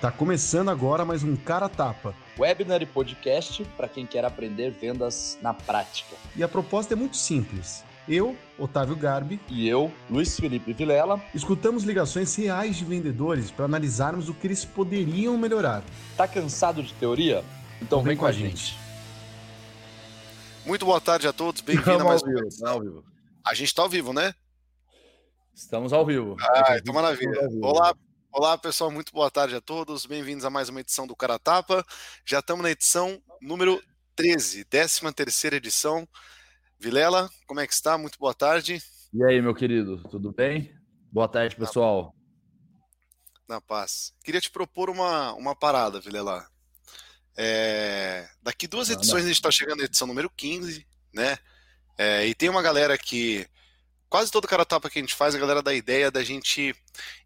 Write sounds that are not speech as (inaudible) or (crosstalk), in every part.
Tá começando agora mais um Cara Tapa. Webinar e podcast para quem quer aprender vendas na prática. E a proposta é muito simples. Eu, Otávio Garbi, e eu, Luiz Felipe Vilela, escutamos ligações reais de vendedores para analisarmos o que eles poderiam melhorar. Tá cansado de teoria? Então, vem, vem com a gente. gente. Muito boa tarde a todos, bem-vindo a mais um. Ao vivo. A gente está ao vivo, né? Estamos ao vivo. Ah, então maravilha. Olá, olá pessoal, muito boa tarde a todos. Bem-vindos a mais uma edição do Caratapa. Já estamos na edição número 13, 13 terceira edição. Vilela, como é que está? Muito boa tarde. E aí, meu querido, tudo bem? Boa tarde, pessoal. Na paz. Queria te propor uma, uma parada, Vilela. É, daqui duas edições a gente está chegando na edição número 15, né? É, e tem uma galera que. Quase todo cara tapa que a gente faz, a galera dá ideia da gente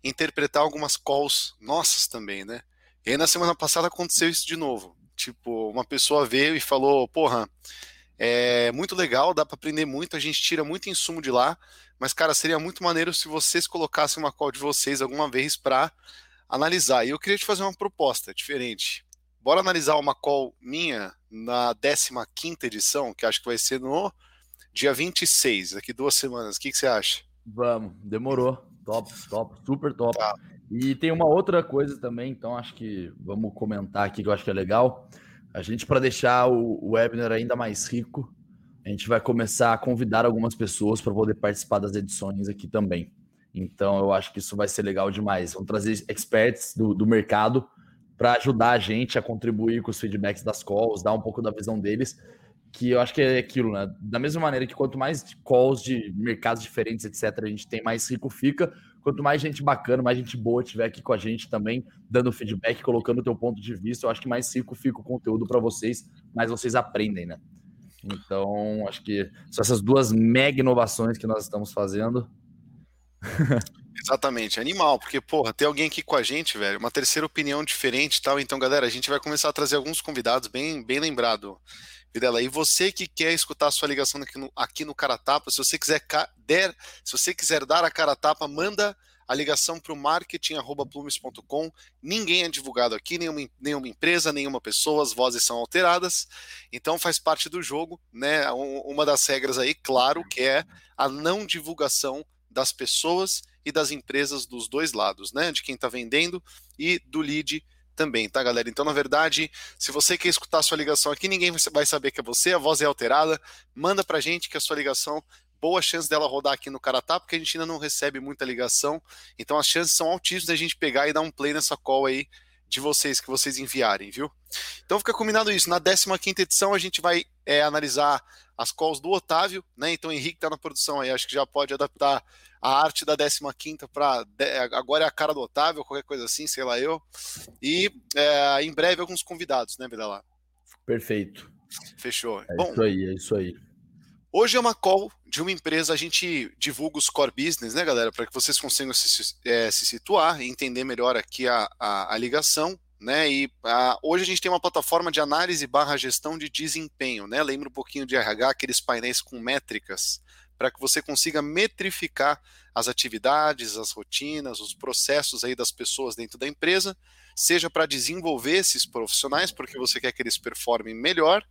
interpretar algumas calls nossas também, né? E aí na semana passada aconteceu isso de novo. Tipo, uma pessoa veio e falou: Porra, é muito legal, dá para aprender muito, a gente tira muito insumo de lá, mas cara, seria muito maneiro se vocês colocassem uma call de vocês alguma vez para analisar. E eu queria te fazer uma proposta diferente. Bora analisar uma call minha na 15 edição, que acho que vai ser no dia 26, daqui duas semanas. O que, que você acha? Vamos, demorou. Top, top, super top. Tá. E tem uma outra coisa também, então acho que vamos comentar aqui que eu acho que é legal. A gente, para deixar o webinar ainda mais rico, a gente vai começar a convidar algumas pessoas para poder participar das edições aqui também. Então, eu acho que isso vai ser legal demais. Vamos trazer experts do, do mercado para ajudar a gente a contribuir com os feedbacks das calls, dar um pouco da visão deles, que eu acho que é aquilo, né? Da mesma maneira que quanto mais calls de mercados diferentes, etc., a gente tem, mais rico fica. Quanto mais gente bacana, mais gente boa tiver aqui com a gente também, dando feedback, colocando o teu ponto de vista, eu acho que mais rico fica o conteúdo para vocês, mais vocês aprendem, né? Então, acho que são essas duas mega inovações que nós estamos fazendo. (laughs) Exatamente, animal, porque, porra, tem alguém aqui com a gente, velho, uma terceira opinião diferente e tal. Então, galera, a gente vai começar a trazer alguns convidados, bem, bem lembrado, E você que quer escutar a sua ligação aqui no, aqui no Caratapa, se você quiser der, se você quiser dar a cara tapa, manda a ligação para o marketing.plumes.com. Ninguém é divulgado aqui, nenhuma, nenhuma empresa, nenhuma pessoa, as vozes são alteradas, então faz parte do jogo, né? Uma das regras aí, claro, que é a não divulgação das pessoas e das empresas dos dois lados, né? De quem está vendendo e do lead também, tá, galera? Então, na verdade, se você quer escutar a sua ligação aqui, ninguém vai saber que é você, a voz é alterada. Manda pra gente que a sua ligação, boa chance dela rodar aqui no Caratá, porque a gente ainda não recebe muita ligação. Então, as chances são altíssimas da gente pegar e dar um play nessa call aí de vocês, que vocês enviarem, viu? Então, fica combinado isso. Na 15 edição, a gente vai é, analisar as calls do Otávio, né? Então, o Henrique tá na produção aí, acho que já pode adaptar a arte da 15 para agora é a cara do Otávio, qualquer coisa assim, sei lá eu. E é, em breve alguns convidados, né, Vida lá. Perfeito. Fechou. É Bom, isso aí, é isso aí. Hoje é uma call de uma empresa, a gente divulga os core business, né, galera, para que vocês consigam se, é, se, situar e entender melhor aqui a, a, a ligação. Né, e a, hoje a gente tem uma plataforma de análise barra gestão de desempenho, né? Lembra um pouquinho de RH, aqueles painéis com métricas para que você consiga metrificar as atividades, as rotinas, os processos aí das pessoas dentro da empresa, seja para desenvolver esses profissionais, porque você quer que eles performem melhor,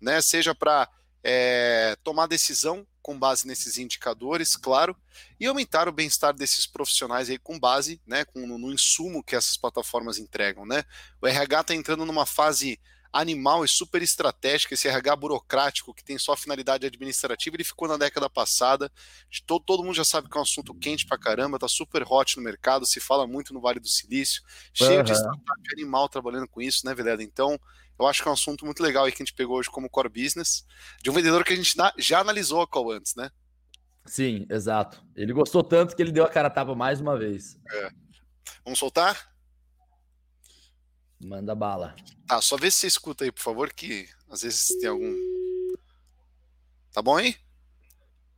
né? Seja para é, tomar decisão com base nesses indicadores, claro, e aumentar o bem-estar desses profissionais aí com base, né, com, no insumo que essas plataformas entregam, né? O RH está entrando numa fase animal e super estratégica, esse RH burocrático que tem só finalidade administrativa, ele ficou na década passada. Todo, todo mundo já sabe que é um assunto quente pra caramba, tá super hot no mercado, se fala muito no Vale do Silício, cheio uhum. de startup animal trabalhando com isso, né, Vilela? Então, eu acho que é um assunto muito legal aí que a gente pegou hoje como core business, de um vendedor que a gente já analisou a call antes, né? Sim, exato. Ele gostou tanto que ele deu a cara a tapa mais uma vez. É. Vamos soltar? Manda bala. Tá, só vê se você escuta aí, por favor, que às vezes tem algum. Tá bom aí?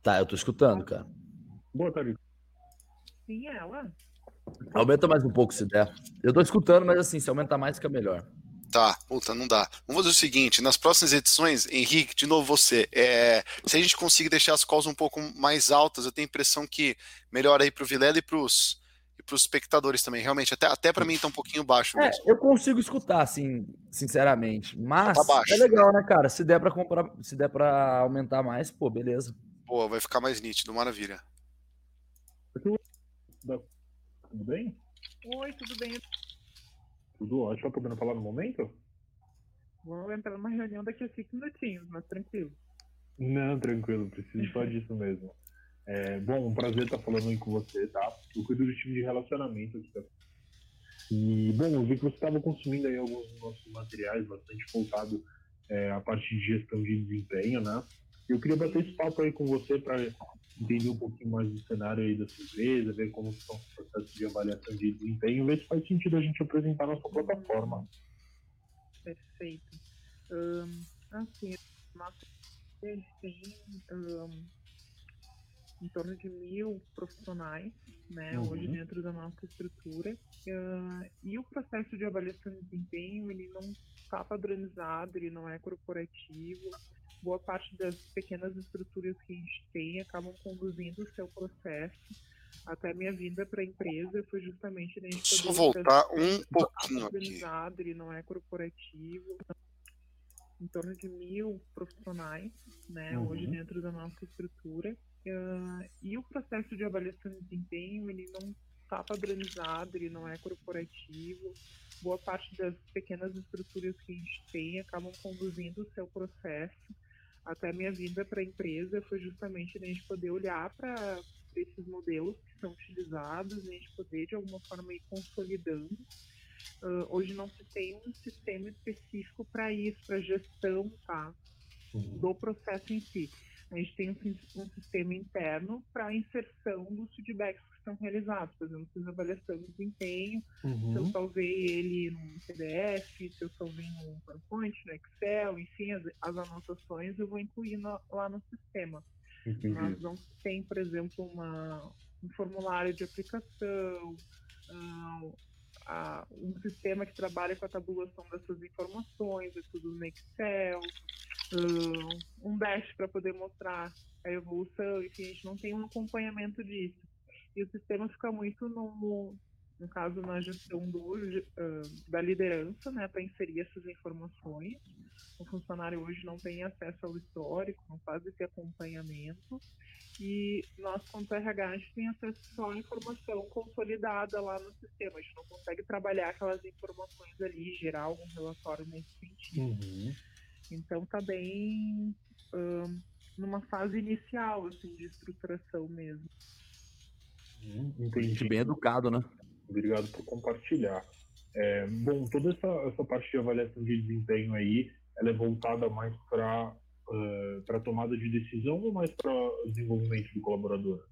Tá, eu tô escutando, cara. Boa tarde. Sim, ela. Aumenta mais um pouco se der. Eu tô escutando, mas assim, se aumentar mais fica melhor. Tá, puta, não dá. Vamos fazer o seguinte: nas próximas edições, Henrique, de novo você, é, se a gente conseguir deixar as calls um pouco mais altas, eu tenho a impressão que melhor aí pro Vilela e pros os espectadores também. Realmente, até, até para mim tá um pouquinho baixo É, eu consigo escutar, assim, sinceramente. Mas Tá baixo. é legal, né, cara? Se der pra comprar, se der para aumentar mais, pô, beleza. Boa, vai ficar mais nítido, maravilha. Tudo bem? Oi, tudo bem? Tudo ótimo. Tá podendo falar no momento? Vou entrar numa reunião daqui a cinco minutinhos, mas tranquilo. Não, tranquilo, preciso falar disso mesmo. É, bom, um prazer estar falando aí com você, tá? Eu cuido do time de relacionamento aqui. Tá? E, bom, eu vi que você estava consumindo aí alguns dos nossos materiais, bastante voltado é, à parte de gestão de desempenho, né? Eu queria bater esse papo aí com você para entender um pouquinho mais do cenário aí da sua empresa, ver como são os processos de avaliação de desempenho, ver se faz sentido a gente apresentar a nossa plataforma. Perfeito. Ahn, assim, nossa tem ahn, em torno de mil profissionais, né, Uhum. hoje dentro da nossa estrutura. Ah, e o processo de avaliação de desempenho, ele não está padronizado, ele não é corporativo. Boa parte das pequenas estruturas que a gente tem acabam conduzindo o seu processo. Até minha vinda para a empresa foi justamente a gente Só voltar um pouquinho aqui. organizado, ele não é corporativo. Em torno de mil profissionais, né, Uhum. hoje dentro da nossa estrutura. Ah, e o processo de avaliação de desempenho, ele não está padronizado, ele não é corporativo. Boa parte das pequenas estruturas que a gente tem acabam conduzindo o seu processo. Até minha vinda para a empresa foi justamente a gente poder olhar para esses modelos que são utilizados, a gente poder de alguma forma ir consolidando. Ah, hoje não se tem um sistema específico para isso, para gestão tá, do processo em si. A gente tem um, um sistema interno para a inserção dos feedbacks que são realizados. Por exemplo, fiz avaliação de desempenho, se eu Uhum. salvei ele num PDF, se eu salvei num PowerPoint, no Excel, enfim, as, as anotações eu vou incluir lá no sistema. Entendi. Nós não tem, por exemplo, uma, um formulário de aplicação, ah, ah, um sistema que trabalha com a tabulação dessas informações, é tudo no Excel, um dash para poder mostrar a evolução, enfim, a gente não tem um acompanhamento disso. E o sistema fica muito no, no caso, na gestão do, ah, da liderança, né, para inserir essas informações. O funcionário hoje não tem acesso ao histórico, não faz esse acompanhamento. E nós, quanto RH, a gente tem acesso só à informação consolidada lá no sistema. A gente não consegue trabalhar aquelas informações ali, gerar algum relatório nesse sentido. Uhum. Então tá bem numa fase inicial assim, de estruturação mesmo. Gente Entendi. bem educado, né? Obrigado por compartilhar. É, bom, toda essa, essa parte de avaliação de desempenho aí, ela é voltada mais para para tomada de decisão ou mais para desenvolvimento do colaborador?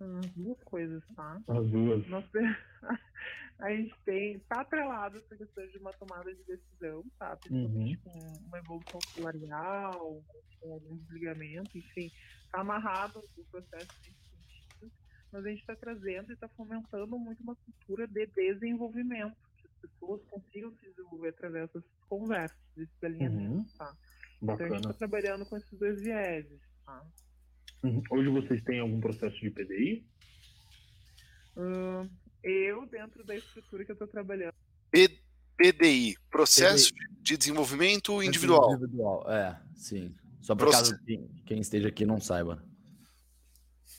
As duas coisas, tá? As duas. Nós, (laughs) a gente tem, tá atrelado essa questão de uma tomada de decisão, tá? Principalmente com uma evolução salarial, com algum desligamento, enfim, tá amarrado o processo nesse sentido, mas a gente está trazendo e está fomentando muito uma cultura de desenvolvimento, que as pessoas consigam se desenvolver através dessas conversas, desses alinhamentos, tá? Então a gente está trabalhando com esses dois vieses, tá? Uhum. Hoje vocês têm algum processo de PDI? Ahn, eu, dentro da estrutura que eu estou trabalhando, PDI, Processo de Desenvolvimento Individual. Individual, é, sim. Só por Proce- caso quem, quem esteja aqui não saiba.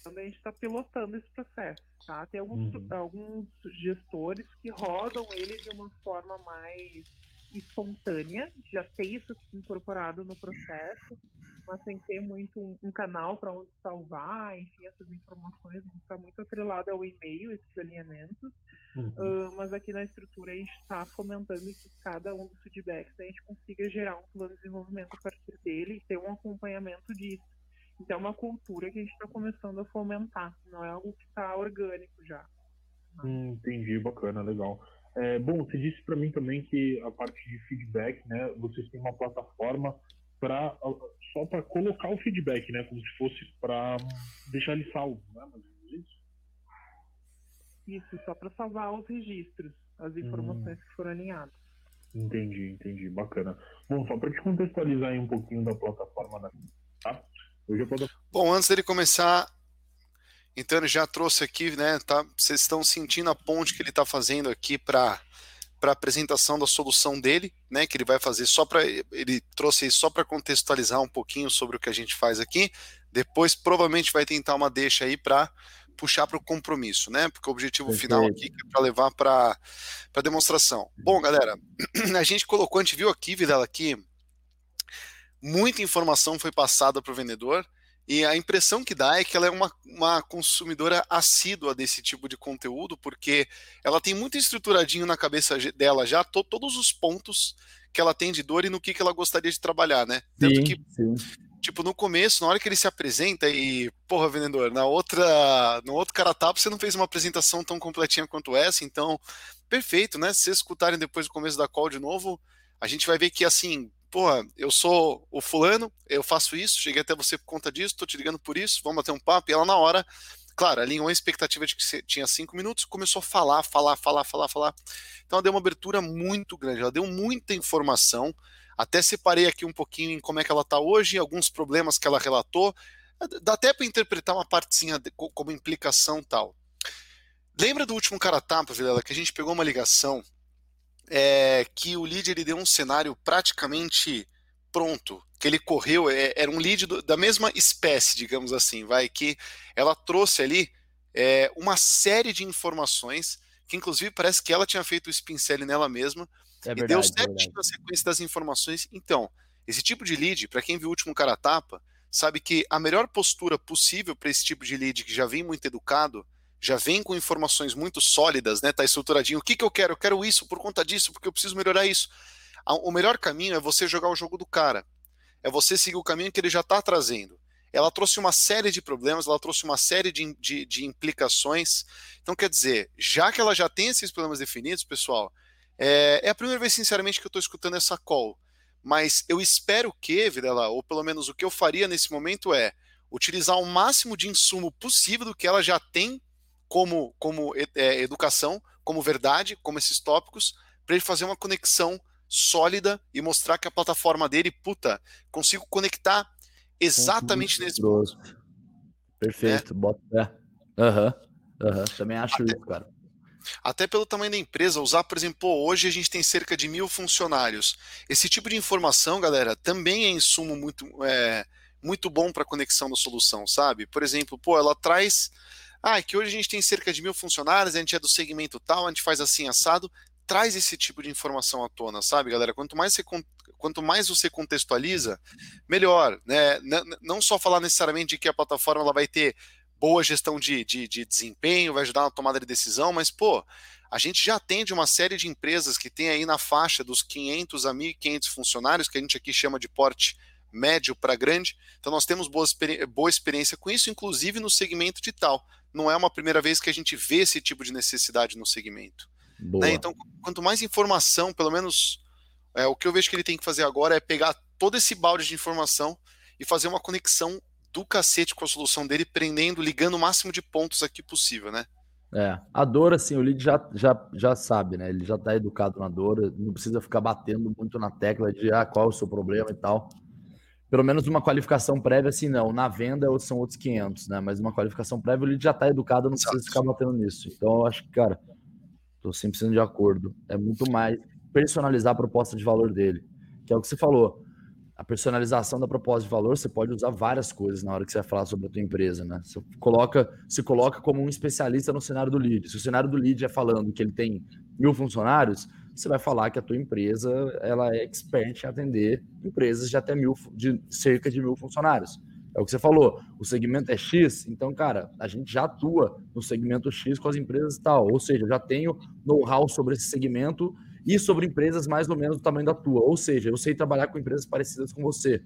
a gente está pilotando esse processo, tá? Tem alguns, Uhum. alguns gestores que rodam ele de uma forma mais espontânea, já tem isso incorporado no processo, mas sem ter muito um, um canal para onde salvar, enfim, essas informações está muito atrelado ao e-mail, esses alinhamentos, Uhum. Ah, mas aqui na estrutura a gente está fomentando que cada um dos feedbacks a gente consiga gerar um plano de desenvolvimento a partir dele e ter um acompanhamento disso. Então é uma cultura que a gente está começando a fomentar, não é algo que está orgânico já. Hum, entendi, bacana, legal. É, bom, você disse para mim também que a parte de feedback, né, vocês têm uma plataforma para só para colocar o feedback, né, como se fosse para deixar ele salvo, né, menos isso? Isso, só para salvar os registros, as informações que foram alinhadas. Entendi, entendi, bacana. Bom, só para te contextualizar aí um pouquinho da plataforma, da, tá? Plataforma Bom, antes dele começar, Então ele já trouxe aqui, né? Tá, vocês estão sentindo a ponte que ele está fazendo aqui para para apresentação da solução dele, né? Que ele vai fazer só para ele trouxe só para contextualizar um pouquinho sobre o que a gente faz aqui. Depois provavelmente vai tentar uma deixa aí para puxar para o compromisso, né? Porque o objetivo Perfeito. final aqui é para levar para para demonstração. Bom, galera, (clears throat) a gente colocou, a gente viu aqui, Vidal, aqui muita informação foi passada para o vendedor. E a impressão que dá é que ela é uma, uma consumidora assídua desse tipo de conteúdo, porque ela tem muito estruturadinho na cabeça dela já to, todos os pontos que ela tem de dor e no que, que ela gostaria de trabalhar, né? Tanto sim, que, sim. tipo, no começo, na hora que ele se apresenta e, porra, vendedor, na outra, no outro cara tapa, você não fez uma apresentação tão completinha quanto essa, então, perfeito, né? Se vocês escutarem depois do começo da call de novo, a gente vai ver que, assim, porra, eu sou o fulano, eu faço isso, cheguei até você por conta disso, tô te ligando por isso, vamos bater um papo, e ela na hora, claro, alinhou a expectativa de que tinha cinco minutos, começou a falar, falar, falar, falar, falar. Então ela deu uma abertura muito grande, ela deu muita informação, até separei aqui um pouquinho em como é que ela está hoje, alguns problemas que ela relatou, dá até para interpretar uma partezinha como implicação tal. Lembra do último cara tapa, Vilela, que a gente pegou uma ligação é, que o lead ele deu um cenário praticamente pronto, que ele correu, é, era um lead do, da mesma espécie, digamos assim, vai, que ela trouxe ali é, uma série de informações, que inclusive parece que ela tinha feito o spin nela mesma, é verdade, e deu certinho na sequência das informações. Então, esse tipo de lead, para quem viu o último cara tapa, sabe que a melhor postura possível para esse tipo de lead que já vem muito educado já vem com informações muito sólidas, né? Tá estruturadinho. O que, que eu quero? Eu quero isso por conta disso, porque eu preciso melhorar isso. O melhor caminho é você jogar o jogo do cara. É você seguir o caminho que ele já está trazendo. Ela trouxe uma série de problemas, ela trouxe uma série de, de, de, implicações. Então, quer dizer, já que ela já tem esses problemas definidos, pessoal, é, é a primeira vez, sinceramente, que eu estou escutando essa call. Mas eu espero que, Videla, ou pelo menos o que eu faria nesse momento é utilizar o máximo de insumo possível do que ela já tem como, como é, educação, como verdade, como esses tópicos, para ele fazer uma conexão sólida e mostrar que a plataforma dele, puta, consigo conectar exatamente nesse ponto. Perfeito, é. bota. Aham, uhum. uhum. também acho até, isso, cara. Até pelo tamanho da empresa, usar, por exemplo, hoje a gente tem cerca de mil funcionários. Esse tipo de informação, galera, também é insumo muito, é, muito bom para conexão da solução, sabe? Por exemplo, pô, ela traz ah, é que hoje a gente tem cerca de mil funcionários, a gente é do segmento tal, a gente faz assim assado. Traz esse tipo de informação à tona, sabe, galera? Quanto mais você, quanto mais você contextualiza, melhor. Né? Não só falar necessariamente de que a plataforma ela vai ter boa gestão de, de, de desempenho, vai ajudar na tomada de decisão, mas, pô, a gente já atende uma série de empresas que tem aí na faixa dos 500 a 1.500 funcionários, que a gente aqui chama de porte médio para grande. Então nós temos boa, boa experiência com isso, inclusive no segmento de tal não é uma primeira vez que a gente vê esse tipo de necessidade no segmento. Né? Então, quanto mais informação, pelo menos é, o que eu vejo que ele tem que fazer agora é pegar todo esse balde de informação e fazer uma conexão do cacete com a solução dele, prendendo, ligando o máximo de pontos aqui possível, né? É, a dor, assim, o lead já, já, já sabe, né? Ele já tá educado na dor, não precisa ficar batendo muito na tecla de ah, qual é o seu problema e tal pelo menos uma qualificação prévia, assim, não. Na venda são outros 500, né? Mas uma qualificação prévia, ele já está educado, não precisa ficar batendo nisso. Então, eu acho que, cara, estou 100% de acordo. É muito mais personalizar a proposta de valor dele, que é o que você falou. A personalização da proposta de valor, você pode usar várias coisas na hora que você vai falar sobre a tua empresa, né? Você coloca, se coloca como um especialista no cenário do lead. Se o cenário do lead é falando que ele tem mil funcionários, você vai falar que a tua empresa ela é expert em atender empresas de até mil, de cerca de mil funcionários. É o que você falou, o segmento é X, então, cara, a gente já atua no segmento X com as empresas e tal, ou seja, eu já tenho know-how sobre esse segmento e sobre empresas mais ou menos do tamanho da tua, ou seja, eu sei trabalhar com empresas parecidas com você.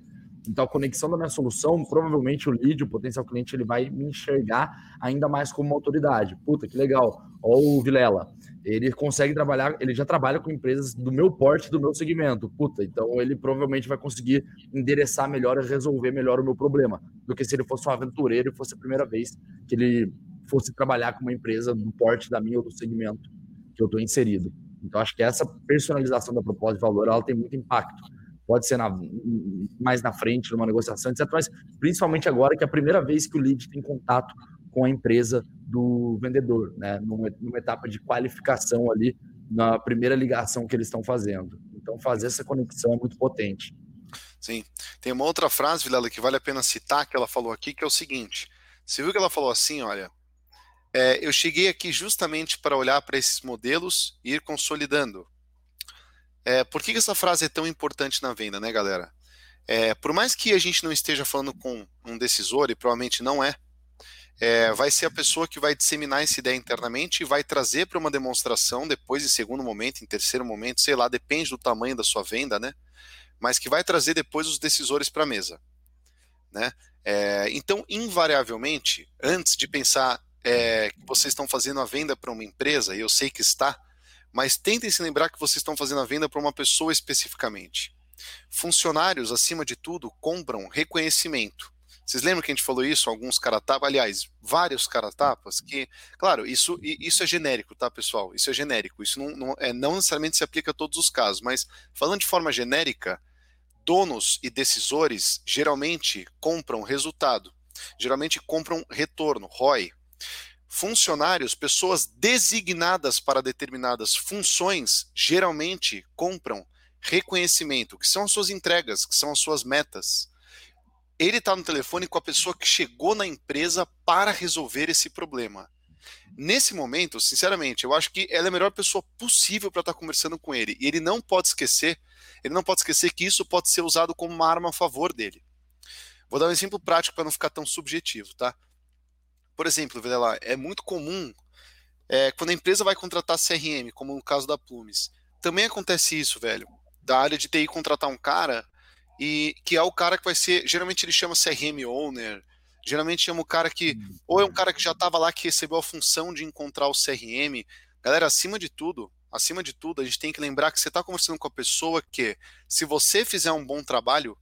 Então, a conexão da minha solução, provavelmente o lead, o potencial cliente, ele vai me enxergar ainda mais como uma autoridade. Puta, que legal. Ó o Vilela, ele consegue trabalhar, ele já trabalha com empresas do meu porte, do meu segmento. Puta, então ele provavelmente vai conseguir endereçar melhor e resolver melhor o meu problema, do que se ele fosse um aventureiro e fosse a primeira vez que ele fosse trabalhar com uma empresa do porte da minha ou do segmento que eu estou inserido. Então, acho que essa personalização da proposta de valor, ela tem muito impacto pode ser na, mais na frente, numa negociação, etc. Mas principalmente agora que é a primeira vez que o lead tem contato com a empresa do vendedor, né? Numa, numa etapa de qualificação ali na primeira ligação que eles estão fazendo. Então, fazer essa conexão é muito potente. Sim. Tem uma outra frase, Vilela, que vale a pena citar, que ela falou aqui, que é o seguinte: você viu que ela falou assim, olha, é, eu cheguei aqui justamente para olhar para esses modelos e ir consolidando. É, por que, que, essa frase é tão importante na venda, né, galera? É, por mais que a gente não esteja falando com um decisor, e provavelmente não é, é vai ser a pessoa que vai disseminar essa ideia internamente e vai trazer para uma demonstração depois, em segundo momento, em terceiro momento, sei lá, depende do tamanho da sua venda, né? Mas que vai trazer depois os decisores para a mesa, né? É, então, invariavelmente, antes de pensar é, que vocês estão fazendo a venda para uma empresa, e eu sei que está, mas tentem se lembrar que vocês estão fazendo a venda para uma pessoa especificamente. Funcionários, acima de tudo, compram reconhecimento. Vocês lembram que a gente falou isso? Alguns caratapas, aliás, vários caratapas, que, claro, isso, isso é genérico, tá, pessoal? Isso é genérico. Isso não, não, é, não necessariamente se aplica a todos os casos, mas falando de forma genérica, donos e decisores geralmente compram resultado, geralmente compram retorno, ROI, Funcionários, pessoas designadas para determinadas funções, geralmente compram reconhecimento, que são as suas entregas, que são as suas metas. Ele está no telefone com a pessoa que chegou na empresa para resolver esse problema. Nesse momento, sinceramente, eu acho que ela é a melhor pessoa possível para estar tá conversando com ele. E ele não pode esquecer, ele não pode esquecer que isso pode ser usado como uma arma a favor dele. Vou dar um exemplo prático para não ficar tão subjetivo, tá? Por exemplo, lá, é muito comum é, quando a empresa vai contratar CRM, como no caso da Plumes. Também acontece isso, velho. Da área de TI contratar um cara e que é o cara que vai ser. Geralmente ele chama CRM owner. Geralmente chama o cara que. Ou é um cara que já estava lá que recebeu a função de encontrar o CRM. Galera, acima de tudo, acima de tudo, a gente tem que lembrar que você está conversando com a pessoa que, se você fizer um bom trabalho,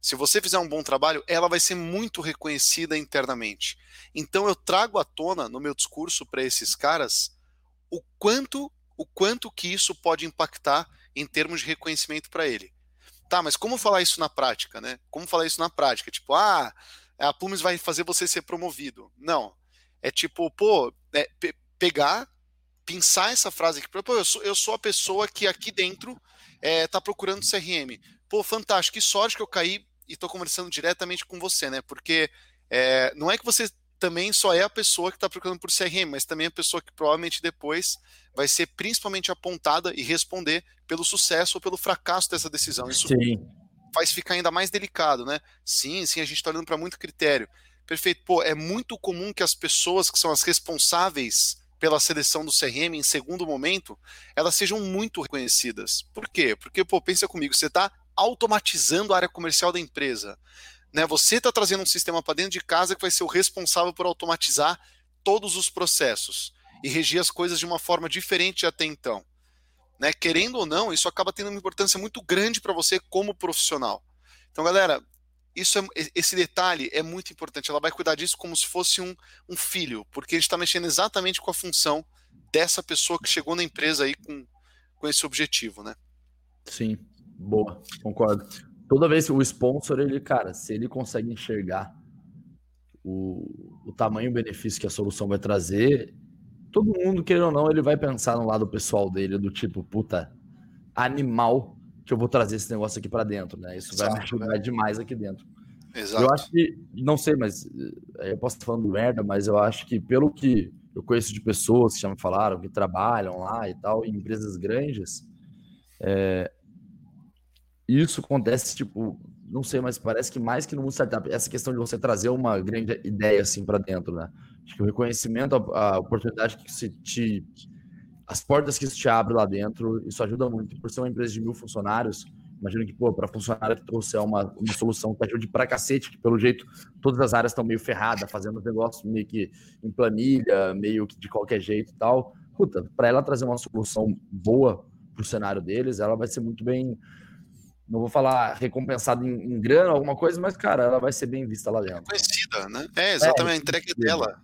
se você fizer um bom trabalho, ela vai ser muito reconhecida internamente. Então eu trago à tona no meu discurso para esses caras o quanto o quanto que isso pode impactar em termos de reconhecimento para ele. Tá, mas como falar isso na prática, né? Como falar isso na prática? Tipo, ah, a Plumes vai fazer você ser promovido. Não. É tipo, pô, é, pe pegar, pensar essa frase aqui, pô, eu sou, eu sou a pessoa que aqui dentro é, tá procurando CRM. Pô, fantástico, que sorte que eu caí e estou conversando diretamente com você, né? Porque é, não é que você também só é a pessoa que está procurando por CRM, mas também a pessoa que provavelmente depois vai ser principalmente apontada e responder pelo sucesso ou pelo fracasso dessa decisão. Isso sim. faz ficar ainda mais delicado, né? Sim, sim, a gente está olhando para muito critério. Perfeito. Pô, é muito comum que as pessoas que são as responsáveis pela seleção do CRM em segundo momento, elas sejam muito reconhecidas. Por quê? Porque, pô, pensa comigo, você está automatizando a área comercial da empresa. Né? Você está trazendo um sistema para dentro de casa que vai ser o responsável por automatizar todos os processos e regir as coisas de uma forma diferente até então. Né? Querendo ou não, isso acaba tendo uma importância muito grande para você como profissional. Então, galera, isso é, esse detalhe é muito importante. Ela vai cuidar disso como se fosse um, um filho, porque a gente está mexendo exatamente com a função dessa pessoa que chegou na empresa aí com, com esse objetivo, né? Sim. Boa, concordo. Toda vez que o sponsor, ele, cara, se ele consegue enxergar o, o tamanho o benefício que a solução vai trazer, todo mundo, queira ou não, ele vai pensar no lado pessoal dele, do tipo, puta, animal que eu vou trazer esse negócio aqui para dentro, né? Isso Exato, vai me ajudar né? demais aqui dentro. Exato. Eu acho que, não sei, mas eh, eu posso estar falando merda, mas eu acho que pelo que eu conheço de pessoas que já me falaram, que trabalham lá e tal, em empresas grandes, é, isso acontece, tipo, não sei, mas parece que mais que no mundo startup, essa questão de você trazer uma grande ideia assim para dentro, né? Acho que o reconhecimento, a, a, oportunidade que se te. As portas que isso te abre lá dentro, isso ajuda muito. Por ser uma empresa de mil funcionários, imagino que, pô, para funcionário que trouxer uma, uma solução que ajude para cacete, que pelo jeito todas as áreas estão meio ferradas, fazendo negócio meio que em planilha, meio que de qualquer jeito e tal. Puta, para ela trazer uma solução boa para o cenário deles, ela vai ser muito bem não vou falar recompensada em, em, grana, alguma coisa, mas, cara, ela vai ser bem vista lá dentro. Conhecida, né? É, exatamente, é, a entrega dela.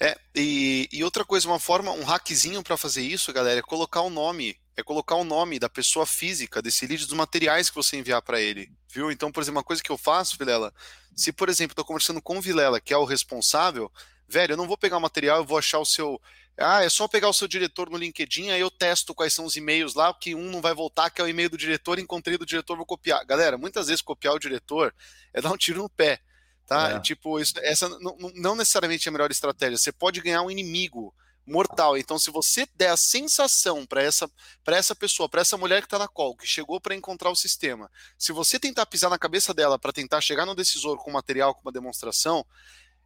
É, e, e outra coisa, uma forma, um hackzinho para fazer isso, galera, é colocar o nome, é colocar o nome da pessoa física desse lead dos materiais que você enviar para ele, viu? Então, por exemplo, uma coisa que eu faço, Vilela, se, por exemplo, estou conversando com o Vilela, que é o responsável, Velho, eu não vou pegar o material, eu vou achar o seu. Ah, é só pegar o seu diretor no LinkedIn, aí eu testo quais são os e-mails lá, que um não vai voltar, que é o e-mail do diretor, encontrei do diretor, vou copiar. Galera, muitas vezes copiar o diretor é dar um tiro no pé. Tá? É. Tipo, isso, essa não, não necessariamente é a melhor estratégia. Você pode ganhar um inimigo mortal. Então, se você der a sensação para essa, essa pessoa, para essa mulher que está na call, que chegou para encontrar o sistema, se você tentar pisar na cabeça dela para tentar chegar no decisor com material, com uma demonstração,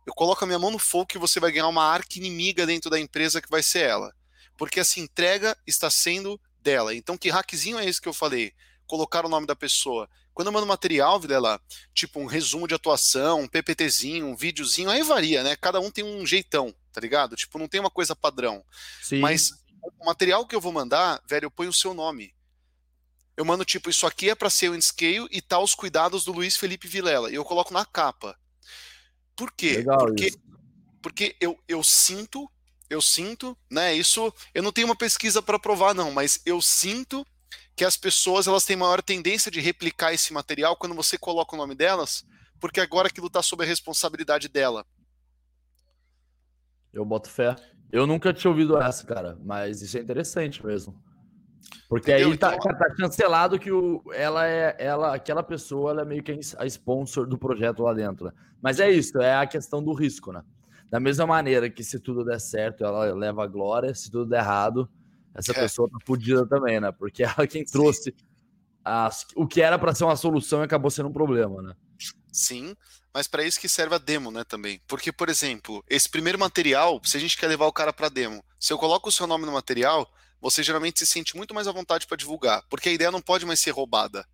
eu coloco a minha mão no fogo que você vai ganhar uma arca inimiga dentro da empresa que vai ser ela. Porque essa entrega está sendo dela. Então, que hackzinho é esse que eu falei? Colocar o nome da pessoa. Quando eu mando material, Vilela, tipo um resumo de atuação, um PPTzinho, um videozinho, aí varia, né? Cada um tem um jeitão tá ligado? Tipo, não tem uma coisa padrão. Sim. Mas o material que eu vou mandar, velho, eu ponho o seu nome. Eu mando, tipo, isso aqui é para ser o Inscale e tá os cuidados do Luiz Felipe Vilela. E eu coloco na capa. Por quê? Legal porque isso. porque eu, eu sinto, eu sinto, né? Isso, eu não tenho uma pesquisa para provar, não, mas eu sinto que as pessoas elas têm maior tendência de replicar esse material quando você coloca o nome delas, porque agora aquilo está sob a responsabilidade dela. Eu boto fé. Eu nunca tinha ouvido essa, cara, mas isso é interessante mesmo. Porque Entendeu? aí tá, então... tá, cancelado que o, ela é ela, aquela pessoa ela é meio que a sponsor do projeto lá dentro. Né? Mas é isso, é a questão do risco, né? Da mesma maneira que se tudo der certo, ela leva a glória, se tudo der errado, essa é. pessoa tá fodida também, né? Porque (laughs) ela quem trouxe o que era para ser uma solução acabou sendo um problema, né? Sim, mas para isso que serve a demo, né, também. Porque, por exemplo, esse primeiro material, se a gente quer levar o cara para demo, se eu coloco o seu nome no material, você geralmente se sente muito mais à vontade para divulgar, porque a ideia não pode mais ser roubada.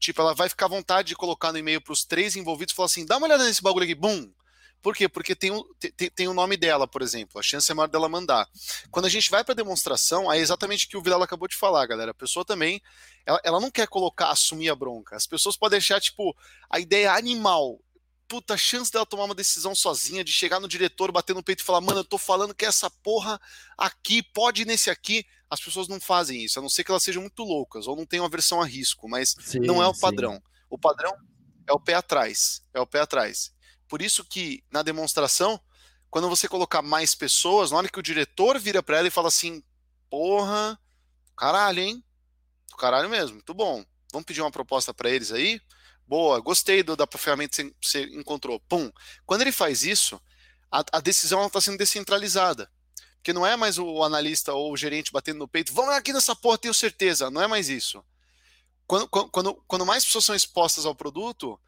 Tipo, ela vai ficar à vontade de colocar no e-mail para os três envolvidos e falar assim: dá uma olhada nesse bagulho aqui, bum, por quê? Porque tem o, tem, tem o nome dela, por exemplo. A chance é maior dela mandar. Quando a gente vai para demonstração, é exatamente o que o Vilela acabou de falar, galera. A pessoa também, ela, ela não quer colocar, assumir a bronca. As pessoas podem deixar, tipo, a ideia animal. Puta, a chance dela tomar uma decisão sozinha, de chegar no diretor, bater no peito e falar, mano, eu tô falando que essa porra aqui pode ir nesse aqui. As pessoas não fazem isso, a não ser que elas sejam muito loucas ou não tenham aversão a risco, mas sim, não é o padrão. Sim. O padrão é o pé atrás. É o pé atrás. Por isso que na demonstração, quando você colocar mais pessoas, na hora que o diretor vira para ela e fala assim: "Porra, caralho, hein? Caralho mesmo, muito bom. Vamos pedir uma proposta para eles aí? Boa, gostei do, da ferramenta que você encontrou. Pum. Quando ele faz isso, a, a decisão está sendo descentralizada. Porque não é mais o analista ou o gerente batendo no peito, vamos aqui nessa porra, tenho certeza. Não é mais isso. Quando, quando, quando mais pessoas são expostas ao produto,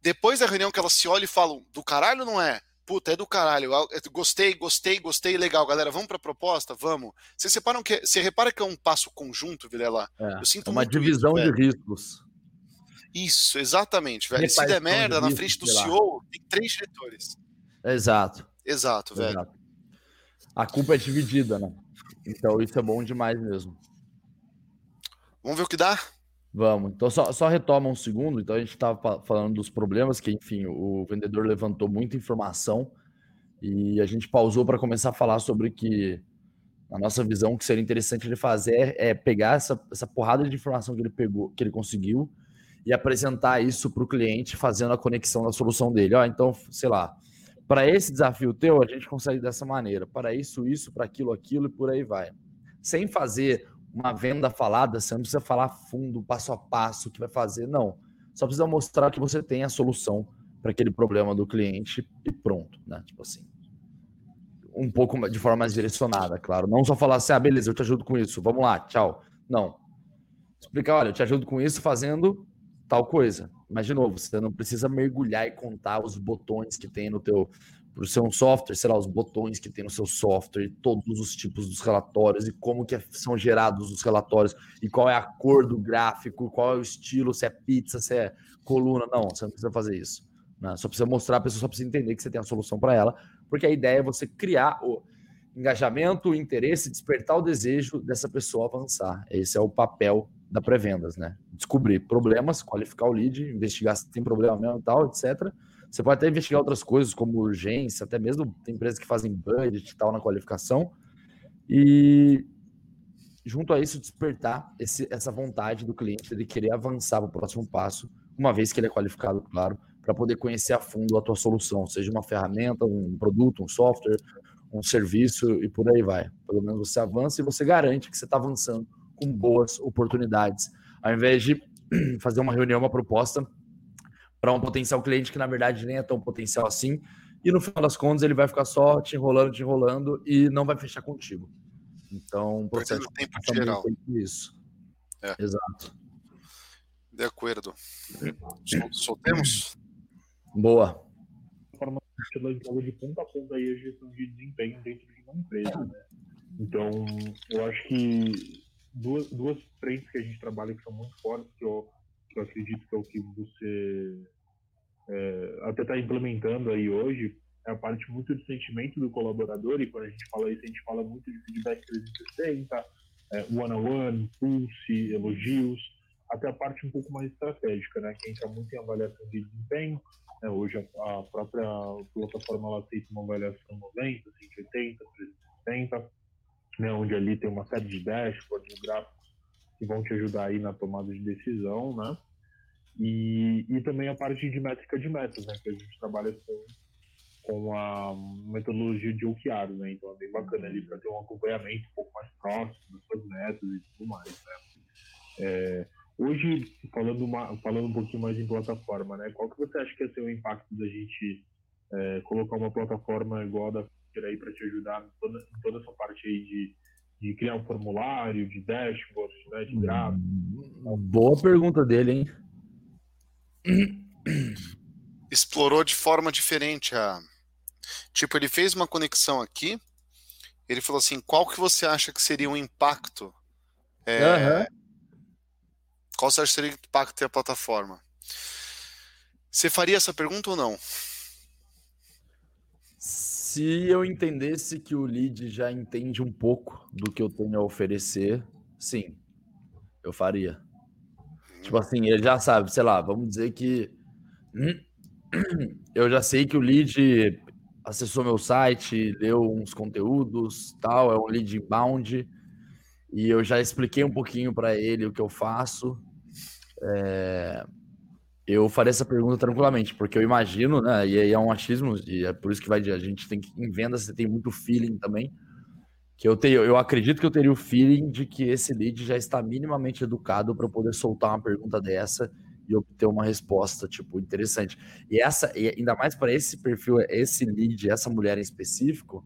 depois da reunião que elas se olham e falam, do caralho não é? Puta, é do caralho. Gostei, gostei, gostei, legal, galera. Vamos para a proposta? Vamos. Vocês separam que. Você repara que é um passo conjunto, Vilela? É, Eu sinto é uma divisão isso, de riscos. Isso, exatamente, velho. Se der merda, na frente do CEO, tem três diretores. Exato. Exato, velho. Exato. A culpa é dividida, né? Então isso é bom demais mesmo. Vamos ver o que dá? Vamos. Então, só, só retoma um segundo. Então, a gente estava falando dos problemas, que, enfim, o vendedor levantou muita informação e a gente pausou para começar a falar sobre que, a nossa visão, que seria interessante ele fazer é pegar essa, essa porrada de informação que ele pegou, que ele conseguiu, e apresentar isso para o cliente, fazendo a conexão da solução dele. Ó, então, sei lá, para esse desafio teu, a gente consegue dessa maneira. Para isso, isso, para aquilo, aquilo, e por aí vai. Sem fazer uma venda falada, você não precisa falar fundo, passo a passo, o que vai fazer, não. Só precisa mostrar que você tem a solução para aquele problema do cliente e pronto, né? Tipo assim. Um pouco de forma mais direcionada, claro. Não só falar assim, ah, beleza, eu te ajudo com isso, vamos lá, tchau. Não. Explicar, olha, eu te ajudo com isso fazendo tal coisa. Mas, de novo, você não precisa mergulhar e contar os botões que tem no teu por ser um software, sei lá, os botões que tem no seu software, todos os tipos dos relatórios e como que é, são gerados os relatórios e qual é a cor do gráfico, qual é o estilo, se é pizza, se é coluna. Não, você não precisa fazer isso. Né? Só precisa mostrar, a pessoa só precisa entender que você tem a solução para ela, porque a ideia é você criar o engajamento, o interesse, despertar o desejo dessa pessoa avançar. Esse é o papel da pré-vendas, né? Descobrir problemas, qualificar o lead, investigar se tem problema mesmo e tal, etc você pode até investigar outras coisas, como urgência, até mesmo tem empresas que fazem budget e tal na qualificação. E junto a isso, despertar esse, essa vontade do cliente de querer avançar para o próximo passo, uma vez que ele é qualificado, claro, para poder conhecer a fundo a tua solução, seja uma ferramenta, um produto, um software, um serviço e por aí vai. Pelo menos você avança e você garante que você está avançando com boas oportunidades, ao invés de (clears throat) fazer uma reunião, uma proposta para um potencial cliente que na verdade nem é tão potencial assim, e no final das contas ele vai ficar só te enrolando, te enrolando e não vai fechar contigo. Então, processo tempo geral. Isso. É. Exato. De acordo. Soltemos? Boa. Forma de ponta a ponta aí a gestão de desempenho dentro de uma empresa, né? Então, eu acho que duas, duas frentes que a gente trabalha que são muito fortes, que eu, que eu acredito que é o que você é, até está implementando aí hoje, é a parte muito do sentimento do colaborador, e quando a gente fala isso, a gente fala muito de feedback 360, é, one-on-one, pulse, elogios, até a parte um pouco mais estratégica, né, que entra muito em avaliação de desempenho. Né, hoje a, a, própria plataforma aceita uma avaliação 90, 180, 360, né, onde ali tem uma série de dashboards, gráficos que vão te ajudar aí na tomada de decisão, né? E, e também a parte de métrica de metas, né? Que a gente trabalha com, com a metodologia de OKRs, né? Então é bem bacana ali para ter um acompanhamento um pouco mais próximo das suas metas e tudo mais, né? É, hoje, falando, uma, falando um pouquinho mais em plataforma, né? Qual que você acha que é o impacto da gente é, colocar uma plataforma igual a da Fitter aí para te ajudar em toda, em toda essa parte aí de, de criar um formulário, de dashboard, né, de gráficos? Boa pergunta dele, hein? Explorou de forma diferente a. Tipo, ele fez uma conexão aqui. Ele falou assim: qual que você acha que seria o impacto? É, uhum. Qual você acha que seria o impacto da plataforma? Você faria essa pergunta ou não? Se eu entendesse que o lead já entende um pouco do que eu tenho a oferecer, sim, eu faria. Tipo assim, ele já sabe, sei lá, vamos dizer que (clears throat) eu já sei que o lead acessou meu site, leu uns conteúdos, tal, é um lead inbound, e eu já expliquei um pouquinho para ele o que eu faço. É, eu faria essa pergunta tranquilamente, porque eu imagino, né, e é um achismo, e é por isso que vai a gente tem que em venda você tem muito feeling também que eu tenho, eu acredito que eu teria o feeling de que esse lead já está minimamente educado para poder soltar uma pergunta dessa e obter uma resposta tipo interessante. E essa, e ainda mais para esse perfil, esse lead, essa mulher em específico,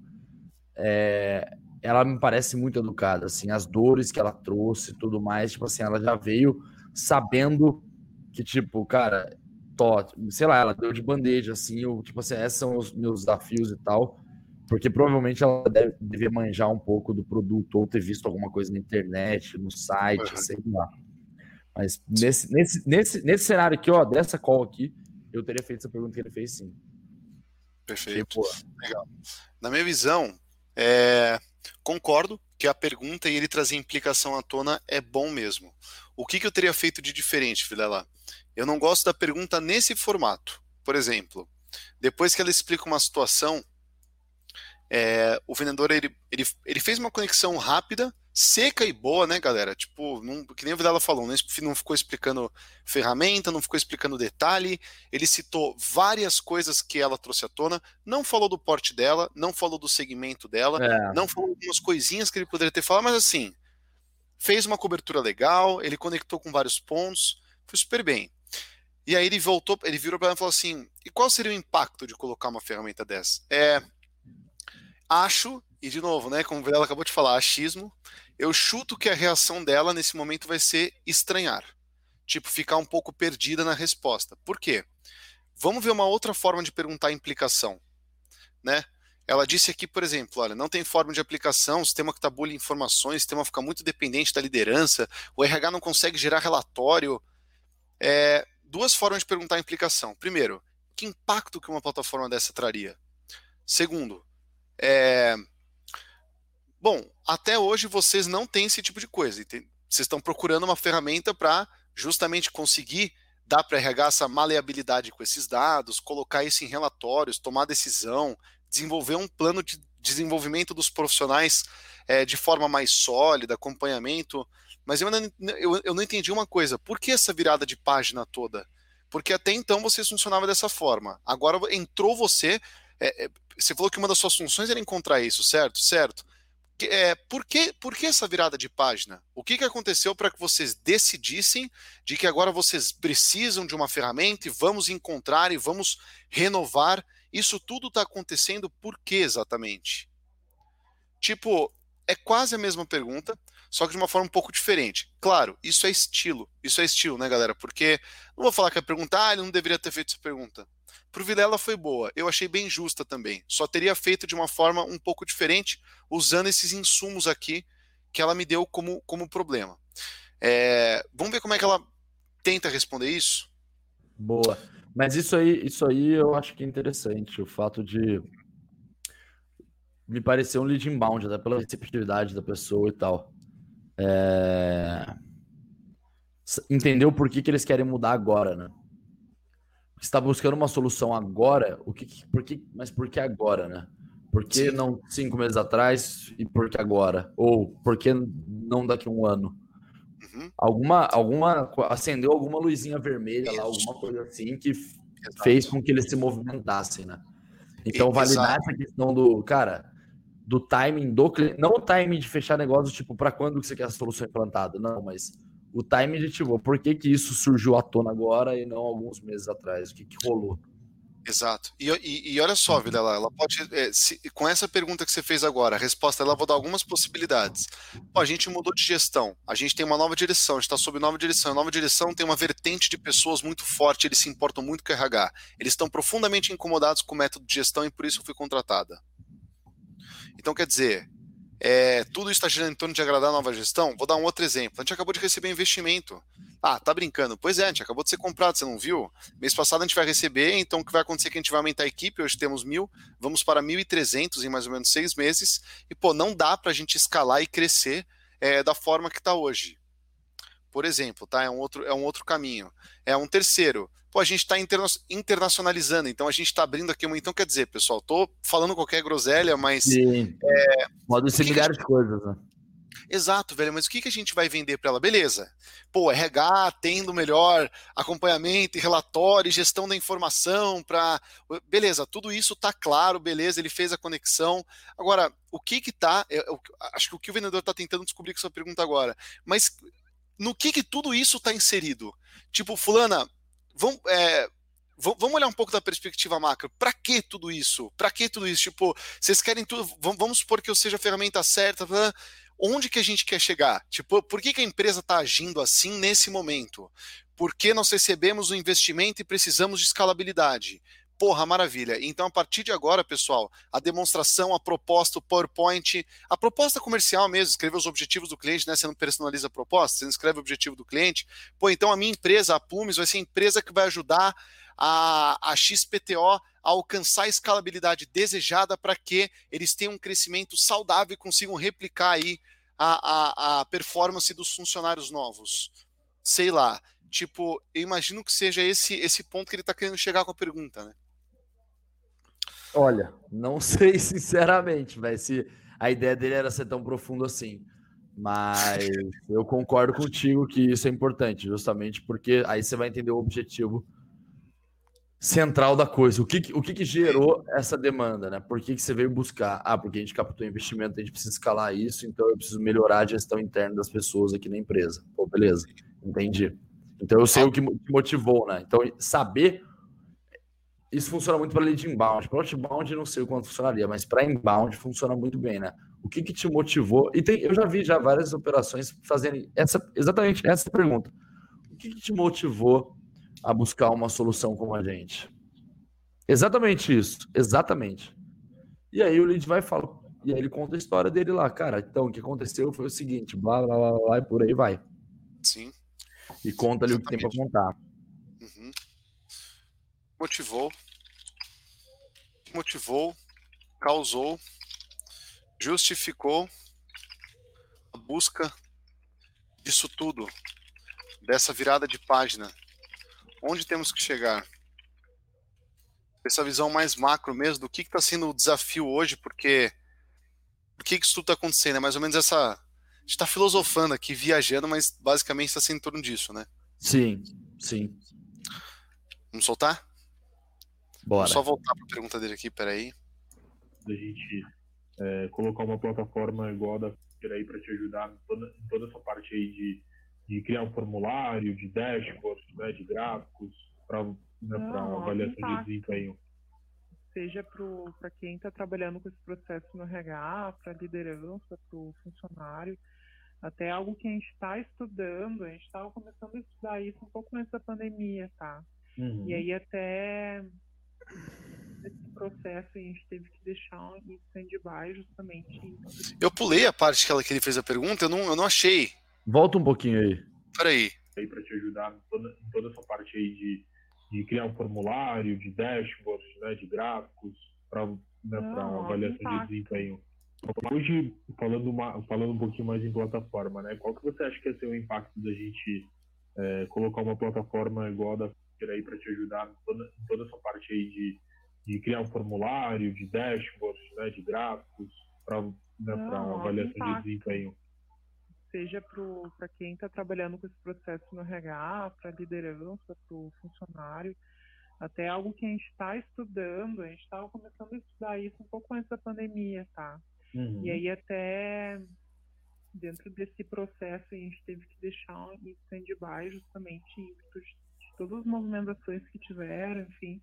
é, ela me parece muito educada, assim, as dores que ela trouxe, tudo mais, tipo assim, ela já veio sabendo que tipo, cara, tô, sei lá, ela deu de bandeja assim, eu, tipo assim, esses são os meus desafios e tal. Porque provavelmente ela deve, deve manjar um pouco do produto ou ter visto alguma coisa na internet, no site, uhum. sei lá. Mas nesse, nesse, nesse, nesse cenário aqui, ó, dessa call aqui, eu teria feito essa pergunta que ele fez sim. Perfeito. Tipo, Legal. Na minha visão, é... concordo que a pergunta e ele trazer implicação à tona é bom mesmo. O que, que eu teria feito de diferente, Vilela? Eu não gosto da pergunta nesse formato. Por exemplo, depois que ela explica uma situação, é, o vendedor ele, ele, ele fez uma conexão rápida, seca e boa, né, galera? Tipo, não, que nem o Vidala falou, não, não ficou explicando ferramenta, não ficou explicando detalhe. Ele citou várias coisas que ela trouxe à tona, não falou do porte dela, não falou do segmento dela, é. não falou algumas coisinhas que ele poderia ter falado, mas assim, fez uma cobertura legal, ele conectou com vários pontos, foi super bem. E aí ele voltou, ele virou para ela e falou assim: e qual seria o impacto de colocar uma ferramenta dessa? É Acho, e de novo, né, como ela acabou de falar, achismo, eu chuto que a reação dela nesse momento vai ser estranhar. Tipo, ficar um pouco perdida na resposta. Por quê? Vamos ver uma outra forma de perguntar a implicação, né? Ela disse aqui, por exemplo, olha, não tem forma de aplicação, sistema que tabula informações, sistema fica muito dependente da liderança, o RH não consegue gerar relatório. É, duas formas de perguntar a implicação. Primeiro, que impacto que uma plataforma dessa traria? Segundo, é... Bom, até hoje vocês não têm esse tipo de coisa. Vocês estão procurando uma ferramenta para justamente conseguir dar para RH essa maleabilidade com esses dados, colocar isso em relatórios, tomar decisão, desenvolver um plano de desenvolvimento dos profissionais é, de forma mais sólida, acompanhamento. Mas eu, eu, eu não entendi uma coisa: por que essa virada de página toda? Porque até então você funcionava dessa forma. Agora entrou você. É, é, você falou que uma das suas funções era encontrar isso, certo? Certo. É, por, que, por que essa virada de página? O que, que aconteceu para que vocês decidissem de que agora vocês precisam de uma ferramenta e vamos encontrar e vamos renovar? Isso tudo está acontecendo por que exatamente? Tipo, é quase a mesma pergunta, só que de uma forma um pouco diferente. Claro, isso é estilo. Isso é estilo, né, galera? Porque não vou falar que a pergunta, ah, ele não deveria ter feito essa pergunta. Pro Vilela foi boa, eu achei bem justa também. Só teria feito de uma forma um pouco diferente, usando esses insumos aqui que ela me deu como, como problema. É, vamos ver como é que ela tenta responder isso? Boa. Mas isso aí, isso aí eu acho que é interessante, o fato de me parecer um lead inbound, até pela receptividade da pessoa e tal. É... Entender por que, que eles querem mudar agora, né? Você está buscando uma solução agora, o que, por que, mas por que agora, né? Por que Sim. não cinco meses atrás e por que agora? Ou por que não daqui a um ano? Uhum. Alguma, alguma, acendeu alguma luzinha vermelha Isso. lá, alguma coisa assim que Exato. fez com que eles se movimentassem, né? Então, validar Exato. essa questão do, cara, do timing do cliente, não o timing de fechar negócio, tipo, para quando que você quer a solução implantada, não, mas o timing de, tipo, por que que isso surgiu à tona agora e não alguns meses atrás, o que que rolou? Exato. E, e, e olha só, uhum. Videla, ela pode, é, se, com essa pergunta que você fez agora, a resposta ela vou dar algumas possibilidades. Pô, a gente mudou de gestão, a gente tem uma nova direção, a gente está sob nova direção. A nova direção tem uma vertente de pessoas muito forte, eles se importam muito com o RH. Eles estão profundamente incomodados com o método de gestão e por isso eu fui contratada. Então, quer dizer, é, tudo está girando em torno de agradar a nova gestão. Vou dar um outro exemplo. A gente acabou de receber investimento. Ah, tá brincando? Pois é, a gente acabou de ser comprado, você não viu? Mês passado a gente vai receber, então o que vai acontecer é que a gente vai aumentar a equipe, hoje temos mil, vamos para 1.300 em mais ou menos seis meses, e pô, não dá para a gente escalar e crescer é, da forma que está hoje. Por exemplo, tá? É um outro, é um outro caminho. É um terceiro pô, a gente está interna internacionalizando, então a gente está abrindo aqui uma. Então, quer dizer, pessoal, tô falando qualquer groselha, mas. Sim. É, Pode ser milhares de coisas, né? Exato, velho, mas o que, que a gente vai vender para ela? Beleza. Pô, RH tendo melhor acompanhamento e relatório, gestão da informação para. Beleza, tudo isso tá claro, beleza, ele fez a conexão. Agora, o que que tá. Eu, eu, acho que o que o vendedor está tentando descobrir com essa pergunta agora. Mas no que que tudo isso está inserido? Tipo, fulana, vamos, é, vamos olhar um pouco da perspectiva macro. Para que tudo isso? Para que tudo isso? Tipo, vocês querem tudo. Vamos supor que eu seja a ferramenta certa. Onde que a gente quer chegar? Tipo, por que, que a empresa está agindo assim nesse momento? Por que nós recebemos o investimento e precisamos de escalabilidade? Porra, maravilha. Então, a partir de agora, pessoal, a demonstração, a proposta, o PowerPoint, a proposta comercial mesmo, escrever os objetivos do cliente, né? Você não personaliza a proposta, você não escreve o objetivo do cliente. Pô, então a minha empresa, a Plumes, vai ser a empresa que vai ajudar a, a XPTO alcançar a escalabilidade desejada para que eles tenham um crescimento saudável e consigam replicar aí a, a, a performance dos funcionários novos. Sei lá. Tipo, eu imagino que seja esse esse ponto que ele está querendo chegar com a pergunta, né? Olha, não (laughs) sei sinceramente, mas se a ideia dele era ser tão profundo assim. Mas eu concordo contigo que isso é importante, justamente porque aí você vai entender o objetivo central da coisa. O que, o que, que gerou essa demanda, né? Por que, que você veio buscar? Ah, porque a gente captou investimento, a gente precisa escalar isso, então eu preciso melhorar a gestão interna das pessoas aqui na empresa. Pô, beleza, entendi. Então eu sei o que motivou, né? Então saber isso funciona muito para lead inbound. Para outbound não sei o quanto funcionaria, mas para inbound funciona muito bem, né? O que, que te motivou? E tem, eu já vi já várias operações fazendo essa, exatamente essa pergunta. O que, que te motivou a buscar uma solução como a gente? Exatamente isso, exatamente. E aí o lead vai falar, e aí ele conta a história dele lá, cara. Então o que aconteceu foi o seguinte, blá blá blá, blá e por aí vai. Sim. E conta ali Exatamente. o que tem para contar. Uhum motivou, motivou, causou, justificou a busca disso tudo, dessa virada de página. Onde temos que chegar? Essa visão mais macro mesmo do que está sendo o desafio hoje, porque por que, que isso tudo está acontecendo? É mais ou menos essa. A gente está filosofando aqui, viajando, mas basicamente está sendo em torno disso, né? Sim, sim. Vamos soltar? Bora. Vou só voltar para a pergunta dele aqui, peraí. Da gente é, colocar uma plataforma igual a da aí para te ajudar em toda, em toda essa parte aí de, de criar um formulário, de dashboards, né, de gráficos, para né, avaliação de desempenho. Seja para quem está trabalhando com esse processo no RH, para a liderança, para o funcionário, até algo que a gente está estudando, a gente estava começando a estudar isso um pouco antes da pandemia, tá? Uhum. E aí até esse processo a gente teve que deixar em stand-by justamente Eu pulei a parte que, ela, que ele fez a pergunta, eu não, eu não achei. Volta um pouquinho aí. Peraí. aí para te ajudar em toda, em toda essa parte aí de, de criar um formulário, de dashboards, né, de gráficos, para né, algum avaliação de desempenho. Hoje, falando, uma, falando um pouquinho mais em plataforma, né, qual que você acha que ia ser o impacto da gente é, colocar uma plataforma igual a da Fiverr aí para te ajudar em toda, em toda essa parte aí de, de criar um formulário, de dashboards, né, de gráficos, para né, avaliação de impacto. desempenho? Seja para quem está trabalhando com esse processo no RH, para a liderança, para o funcionário, até algo que a gente está estudando, a gente estava começando a estudar isso um pouco antes da pandemia, tá? Uhum. E aí até dentro desse processo a gente teve que deixar em stand-by justamente em virtude de todas as movimentações que tiveram, enfim,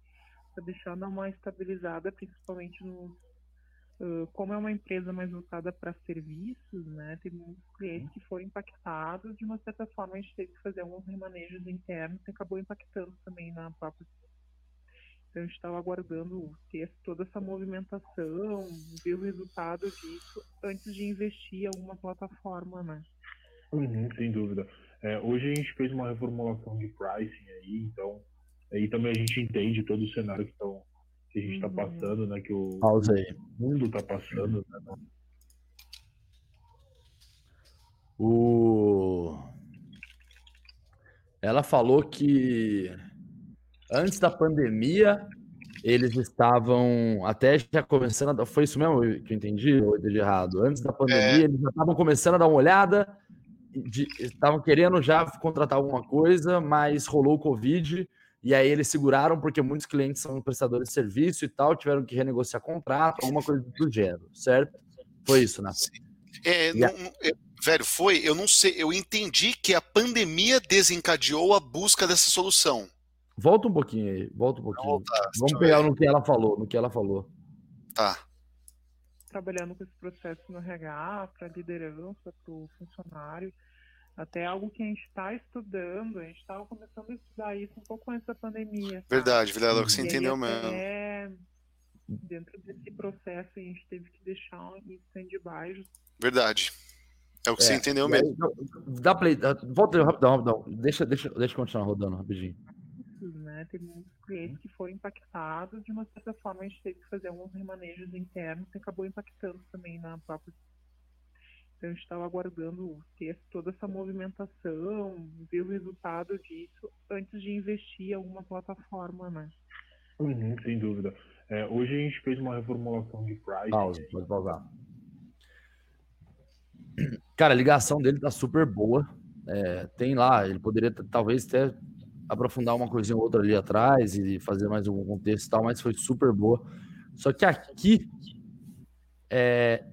para deixar dar uma estabilizada, principalmente no Uh, como é uma empresa mais voltada para serviços, né, tem muitos clientes que foram impactados, de uma certa forma a gente teve que fazer alguns remanejos internos e acabou impactando também na própria. Então a gente estava aguardando ter toda essa movimentação, ver o resultado disso antes de investir em alguma plataforma, né? Uhum, sem dúvida. É, hoje a gente fez uma reformulação de pricing aí, então aí também a gente entende todo o cenário que, tão, que a gente está Uhum. passando, né? Que o mundo está passando. Né? O... Ela falou que antes da pandemia eles estavam até já começando a... Foi isso mesmo que eu entendi ou eu entendi errado? Antes da pandemia É. eles já estavam começando a dar uma olhada, de- estavam querendo já contratar alguma coisa, mas rolou o Covid e aí eles seguraram porque muitos clientes são prestadores de serviço e tal, tiveram que renegociar contrato, alguma coisa do gênero, certo? Foi isso, né? É, Yeah. não- é, velho, foi, eu não sei, eu entendi que a pandemia desencadeou a busca dessa solução. Volta um pouquinho aí, volta um pouquinho. deixa Vamos pegar ver. no que ela falou, no que ela falou. Tá. trabalhando com esse processo no RH, para a liderança, para o funcionário, até algo que a gente está estudando, a gente estava começando a estudar isso um pouco antes da pandemia. Verdade, Vilela, você E aí entendeu mesmo. até Dentro desse processo a gente teve que deixar em stand-by Verdade. É o que você É, entendeu e aí, mesmo. não, Dá play, dá- volta aí rapidão, rapidão. Deixa, deixa, deixa eu continuar rodando rapidinho. né? Tem muitos clientes que foram impactados, de uma certa forma a gente teve que fazer alguns remanejos internos e acabou impactando também na própria. Então a gente estava aguardando ter toda essa movimentação, ver o resultado disso antes de investir em alguma plataforma, né? Uhum, sem dúvida. É, hoje a gente fez uma reformulação de pricing. Pausa, pode pausar. Cara, a ligação dele tá super boa. É, tem lá, ele poderia talvez até aprofundar uma coisinha ou outra ali atrás e fazer mais algum contexto e tal, mas foi super boa. Só que aqui, é,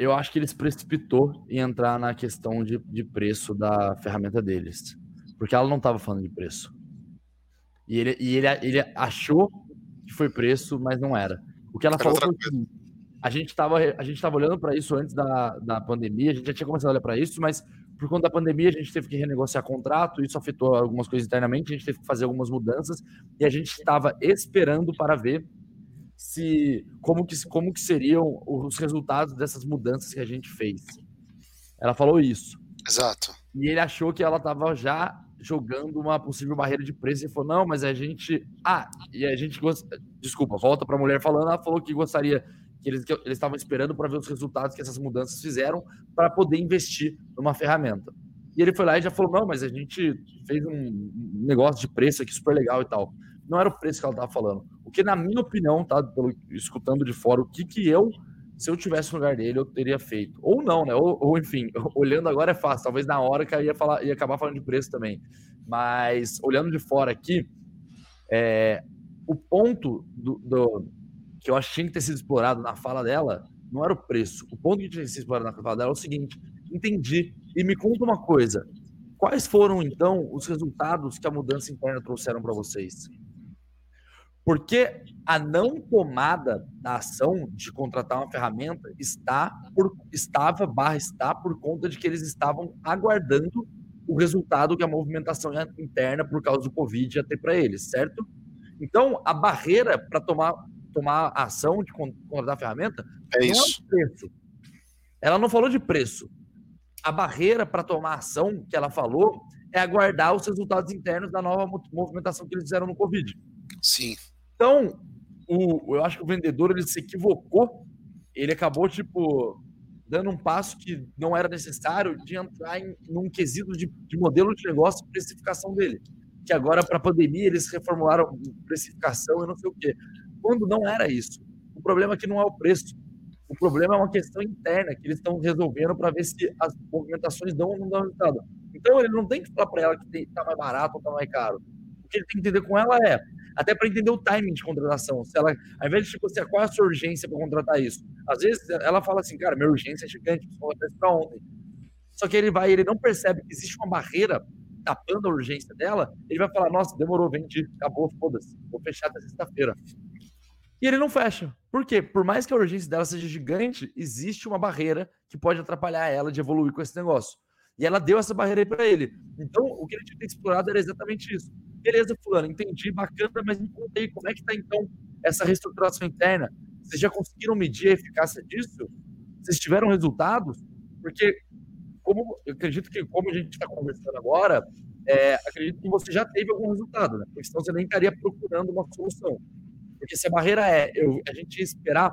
eu acho que ele se precipitou em entrar na questão de, de preço da ferramenta deles. Porque ela não estava falando de preço. E ele, e ele, ele achou que foi preço, mas não era. O que ela Era falou foi a gente estava a gente tava olhando para isso antes da, da pandemia, a gente já tinha começado a olhar para isso, mas por conta da pandemia a gente teve que renegociar contrato, isso afetou algumas coisas internamente, a gente teve que fazer algumas mudanças e a gente estava esperando para ver se como que, como que seriam os resultados dessas mudanças que a gente fez. Ela falou isso. Exato. E ele achou que ela estava já jogando uma possível barreira de preço e falou: não, mas a gente. Ah, e a gente. gost- Desculpa, volta para a mulher falando. Ela falou que gostaria que eles que eles estavam esperando para ver os resultados que essas mudanças fizeram para poder investir numa ferramenta. E ele foi lá e já falou: não, mas a gente fez um negócio de preço aqui super legal e tal. Não era o preço que ela estava falando. O que, na minha opinião, tá? Pelo, escutando de fora, o que, que eu se eu tivesse no lugar dele, eu teria feito. Ou não, né? Ou, ou, enfim, (laughs) olhando agora é fácil. Talvez na hora que eu ia, falar, ia acabar falando de preço também. Mas olhando de fora aqui, É, o ponto do, do, que eu acho que ter sido explorado na fala dela não era o preço. O ponto que tinha ser explorado na fala dela é o seguinte: entendi. E me conta uma coisa: quais foram então os resultados que a mudança interna trouxeram para vocês? Porque a não tomada da ação de contratar uma ferramenta está por, estava barra está por conta de que eles estavam aguardando o resultado que a movimentação interna por causa do Covid ia ter para eles, certo? Então, a barreira para tomar, tomar a ação de contratar a ferramenta é isso. não é preço. Ela não falou de preço. A barreira para tomar a ação que ela falou é aguardar os resultados internos da nova movimentação que eles fizeram no Covid. Sim. Então, o, eu acho que o vendedor ele se equivocou. Ele acabou, tipo, dando um passo que não era necessário de entrar em num quesito de, de modelo de negócio e precificação dele. Que agora, para a pandemia, eles reformularam precificação e não sei o quê. Quando não era isso. O problema aqui não é o preço. O problema é uma questão interna que eles estão resolvendo para ver se as movimentações dão ou não dão resultado. Então, ele não tem que falar para ela que está mais barato ou está mais caro. O que ele tem que entender com ela é até para entender o timing de contratação. Se ela, ao invés de tipo assim, qual é a sua urgência para contratar isso? Às vezes ela fala assim, cara, minha urgência é gigante, preciso contratar para ontem. Só que ele vai, ele não percebe que existe uma barreira tapando a urgência dela, ele vai falar, nossa, demorou, vendi, acabou, foda-se, vou fechar até sexta-feira. E ele não fecha. Por quê? Por mais que a urgência dela seja gigante, existe uma barreira que pode atrapalhar ela de evoluir com esse negócio. E ela deu essa barreira aí para ele. Então, o que ele tinha que ter explorado era exatamente isso. Beleza, fulano, entendi, bacana, mas me contei como é que está então essa reestruturação interna. Vocês já conseguiram medir a eficácia disso? Vocês tiveram resultados? Porque, como eu acredito que, como a gente está conversando agora, é, acredito que você já teve algum resultado, né? Porque senão você nem estaria procurando uma solução. Porque se a barreira é eu, a gente esperar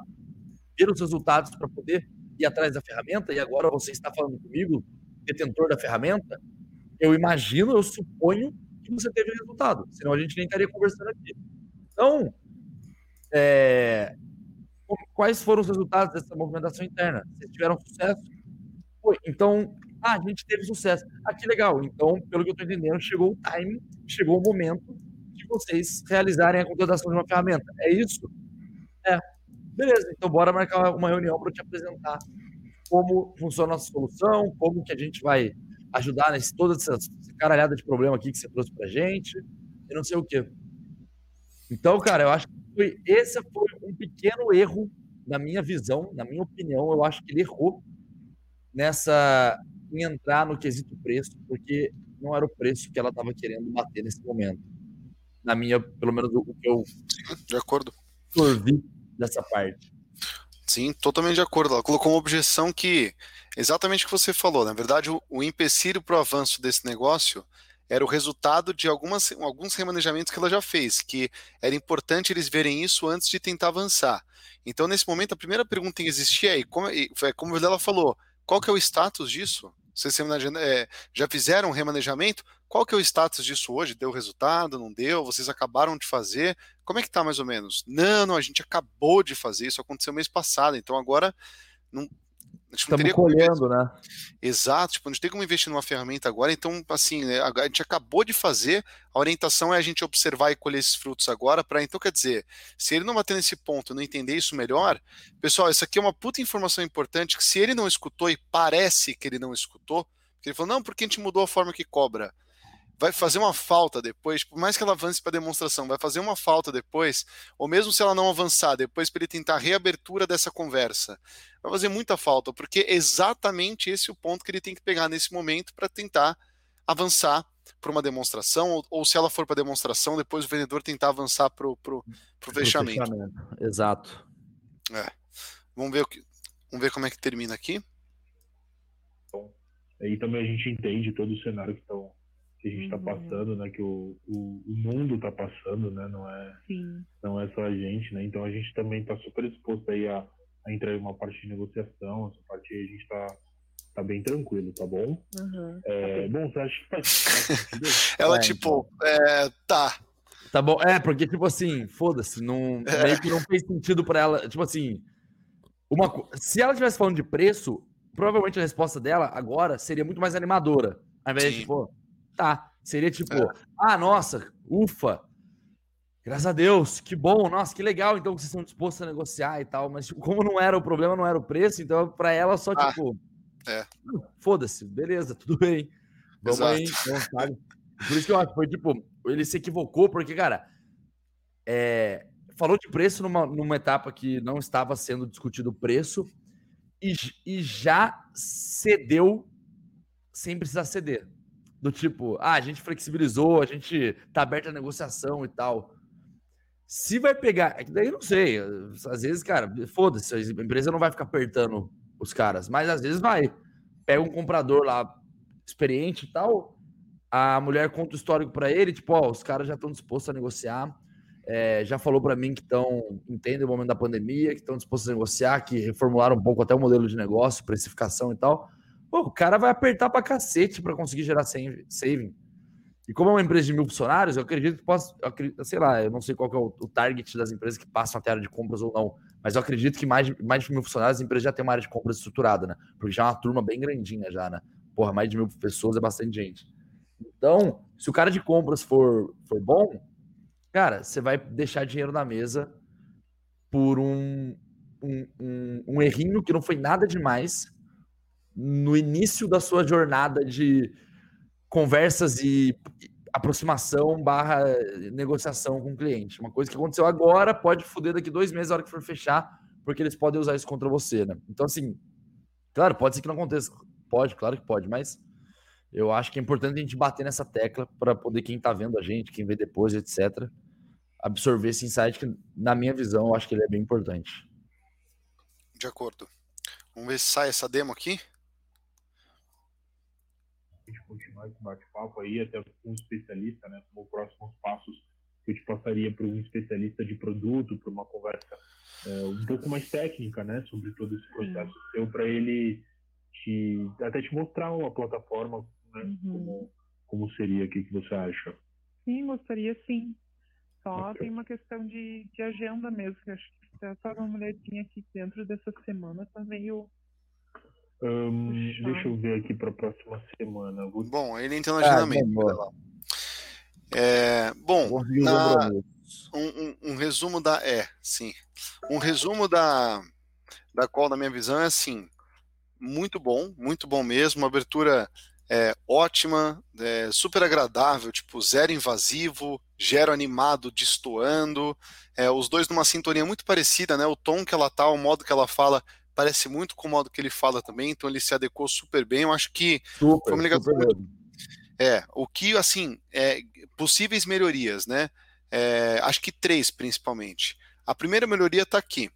ter os resultados para poder ir atrás da ferramenta, e agora você está falando comigo, detentor da ferramenta, eu imagino, eu suponho que você teve resultado, senão a gente nem estaria conversando aqui. Então, é, quais foram os resultados dessa movimentação interna? Vocês tiveram sucesso? Foi. Então, ah, a gente teve sucesso. Ah, que legal. Então, pelo que eu estou entendendo, chegou o time, chegou o momento de vocês realizarem a contratação de uma ferramenta. É isso? É. Beleza, então bora marcar uma reunião para eu te apresentar como funciona a solução, como que a gente vai ajudar nesse toda essa caralhada de problema aqui que você trouxe pra gente, e não sei o quê. Então, cara, eu acho que foi, esse foi um pequeno erro na minha visão, na minha opinião, eu acho que ele errou nessa em entrar no quesito preço, porque não era o preço que ela estava querendo bater nesse momento. Na minha, pelo menos o que eu de acordo. absorvi dessa parte. Sim, totalmente de acordo. Ela colocou uma objeção que, exatamente o que você falou, na verdade, o, o empecilho para o avanço desse negócio era o resultado de algumas, alguns remanejamentos que ela já fez, que era importante eles verem isso antes de tentar avançar. Então, nesse momento, a primeira pergunta que existia é, como, como ela falou, qual que é o status disso? Vocês é, já fizeram um remanejamento? Qual que é o status disso hoje? Deu resultado? Não deu? Vocês acabaram de fazer? Como é que tá mais ou menos? Não, não, a gente acabou de fazer, isso aconteceu mês passado, então agora não, Estamos colhendo, né? Exato, tipo, a gente tem como investir numa ferramenta agora, então, assim, né, a gente acabou de fazer, a orientação é a gente observar e colher esses frutos agora, para então, quer dizer, se ele não bater nesse ponto, não entender isso melhor, pessoal, isso aqui é uma puta informação importante, que se ele não escutou e parece que ele não escutou, porque ele falou, não, porque a gente mudou a forma que cobra vai fazer uma falta depois, por mais que ela avance para demonstração, vai fazer uma falta depois, ou mesmo se ela não avançar depois para ele tentar a reabertura dessa conversa, vai fazer muita falta, porque é exatamente esse o ponto que ele tem que pegar nesse momento para tentar avançar para uma demonstração, ou, ou, se ela for para demonstração, depois o vendedor tentar avançar para o fechamento. fechamento. Exato. É. Vamos ver o que, vamos ver como é que termina aqui. Bom, aí também a gente entende todo o cenário que estão que a gente está uhum. passando, né? Que o, o, o mundo está passando, né? Não é, Sim. não é só a gente, né? Então a gente também está super exposto aí a, a entrar em uma parte de negociação, essa parte aí a gente está tá bem tranquilo, tá bom? Uhum. É, bom, você acha que faz? (laughs) Ela, é, tipo, então. é, tá. Tá bom, é, porque, tipo assim, foda-se, não, é. meio que não fez sentido para ela. Tipo assim, uma, se ela estivesse falando de preço, provavelmente a resposta dela agora seria muito mais animadora. Ao invés Sim. de, tipo, tá. Seria tipo, é. ah, nossa, ufa. Graças a Deus, que bom, nossa, que legal, então vocês estão dispostos a negociar e tal, mas tipo, como não era o problema, não era o preço, então para ela só ah, tipo, é. foda-se, beleza, tudo bem, vamos Exato. aí, então, sabe? Por isso que eu acho, foi tipo, ele se equivocou, porque, cara, é, falou de preço numa, numa etapa que não estava sendo discutido o preço e, e já cedeu sem precisar ceder. Do tipo, ah, a gente flexibilizou, a gente tá aberto à negociação e tal. Se vai pegar, é daí eu não sei. Às vezes, cara, foda-se, a empresa não vai ficar apertando os caras, mas às vezes vai. Pega um comprador lá experiente e tal, a mulher conta o histórico para ele, tipo, ó, os caras já estão dispostos a negociar, é, já falou para mim que estão, entendem o momento da pandemia, que estão dispostos a negociar, que reformularam um pouco até o modelo de negócio, precificação e tal. Pô, o cara vai apertar pra cacete para conseguir gerar saving. E como é uma empresa de mil funcionários, eu acredito que possa, sei lá, eu não sei qual é o, target das empresas que passam até a área de compras ou não, mas eu acredito que mais mais de mil funcionários, as empresas já têm uma área de compras estruturada, né? Porque já é uma turma bem grandinha já, né? Porra, mais de mil pessoas é bastante gente. Então, se o cara de compras for, for bom, cara, você vai deixar dinheiro na mesa por um, um, um, um errinho que não foi nada demais no início da sua jornada de conversas e aproximação barra negociação com o cliente. Uma coisa que aconteceu agora pode foder daqui dois meses, a hora que for fechar, porque eles podem usar isso contra você, né? Então, assim, claro, pode ser que não aconteça. Pode, claro que pode, mas eu acho que é importante a gente bater nessa tecla para poder quem está vendo a gente, quem vê depois, etc., absorver esse insight que, na minha visão, eu acho que ele é bem importante. De acordo. Vamos ver se sai essa demo aqui a gente continuar esse bate-papo aí, até com um especialista, né? Como próximos passos que eu te passaria para um especialista de produto, para uma conversa é, um pouco mais técnica, né? Sobre todo esse processo uhum. seu, para ele te, até te mostrar uma plataforma, né? Uhum. Como, como seria, o que, que você acha? Sim, gostaria sim. Só okay. tem uma questão de, de agenda mesmo, que acho que só uma mulherzinha aqui dentro dessa semana tá meio um, deixa eu ver aqui para a próxima semana. Vou... Bom, ele entra no agendamento. Ah, é, bom, na, um, um, um, resumo da. É, sim. Um resumo da, da qual, na minha visão, é assim: muito bom, muito bom mesmo. Uma abertura é, ótima, é, super agradável, tipo, zero invasivo, gero animado, destoando. É, os dois numa sintonia muito parecida, né? O tom que ela tá, o modo que ela fala parece muito com o modo que ele fala também, então ele se adequou super bem. Eu acho que super, foi uma ligação muito... É, o que, assim, é, possíveis melhorias, né? É, acho que três, principalmente. A primeira melhoria está aqui,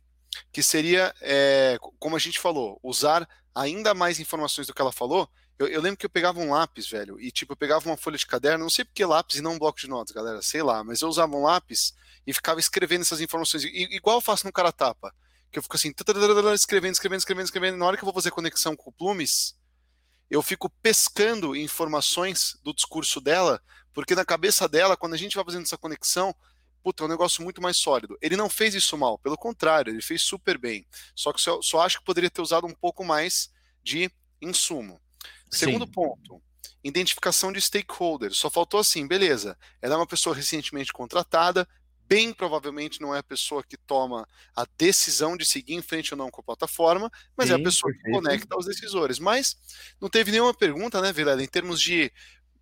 que seria, é, como a gente falou, usar ainda mais informações do que ela falou. Eu, eu, lembro que eu pegava um lápis, velho, e tipo, eu pegava uma folha de caderno, não sei porque lápis e não um bloco de notas, galera, sei lá, mas eu usava um lápis e ficava escrevendo essas informações, igual eu faço no cara tapa que eu fico assim, escrevendo, escrevendo, escrevendo, escrevendo. Na hora que eu vou fazer conexão com o Plumes, eu fico pescando informações do discurso dela, porque na cabeça dela, quando a gente vai fazendo essa conexão, puta, é um negócio muito mais sólido. Ele não fez isso mal, pelo contrário, ele fez super bem. Só que só, só acho que poderia ter usado um pouco mais de insumo. Segundo Sim. ponto, identificação de stakeholders. Só faltou assim, beleza. Ela é uma pessoa recentemente contratada, bem provavelmente não é a pessoa que toma a decisão de seguir em frente ou não com a plataforma, mas Sim, é a pessoa perfeito. que conecta os decisores. Mas não teve nenhuma pergunta, né, Vilela, em termos de.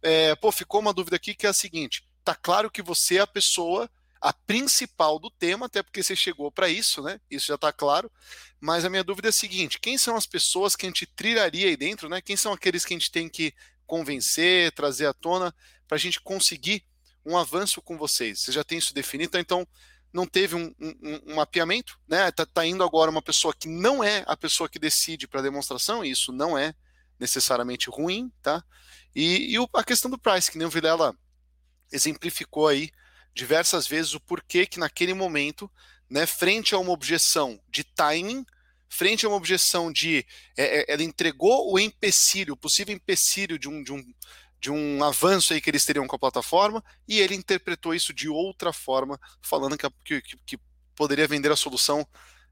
É, pô, ficou uma dúvida aqui que é a seguinte: tá claro que você é a pessoa a principal do tema, até porque você chegou para isso, né? Isso já está claro. Mas a minha dúvida é a seguinte: quem são as pessoas que a gente trilharia aí dentro, né? Quem são aqueles que a gente tem que convencer, trazer à tona para a gente conseguir um avanço com vocês? Você já tem isso definido? Então, não teve um, um, um mapeamento, né? Tá, tá, indo agora uma pessoa que não é a pessoa que decide para demonstração, e isso não é necessariamente ruim, tá? E, e o, a questão do price, que nem o Vilela exemplificou aí diversas vezes o porquê que naquele momento, né, frente a uma objeção de timing, frente a uma objeção de é, é ela entregou o empecilho, o possível empecilho de um, de um de um avanço aí que eles teriam com a plataforma, e ele interpretou isso de outra forma, falando que, que, que poderia vender a solução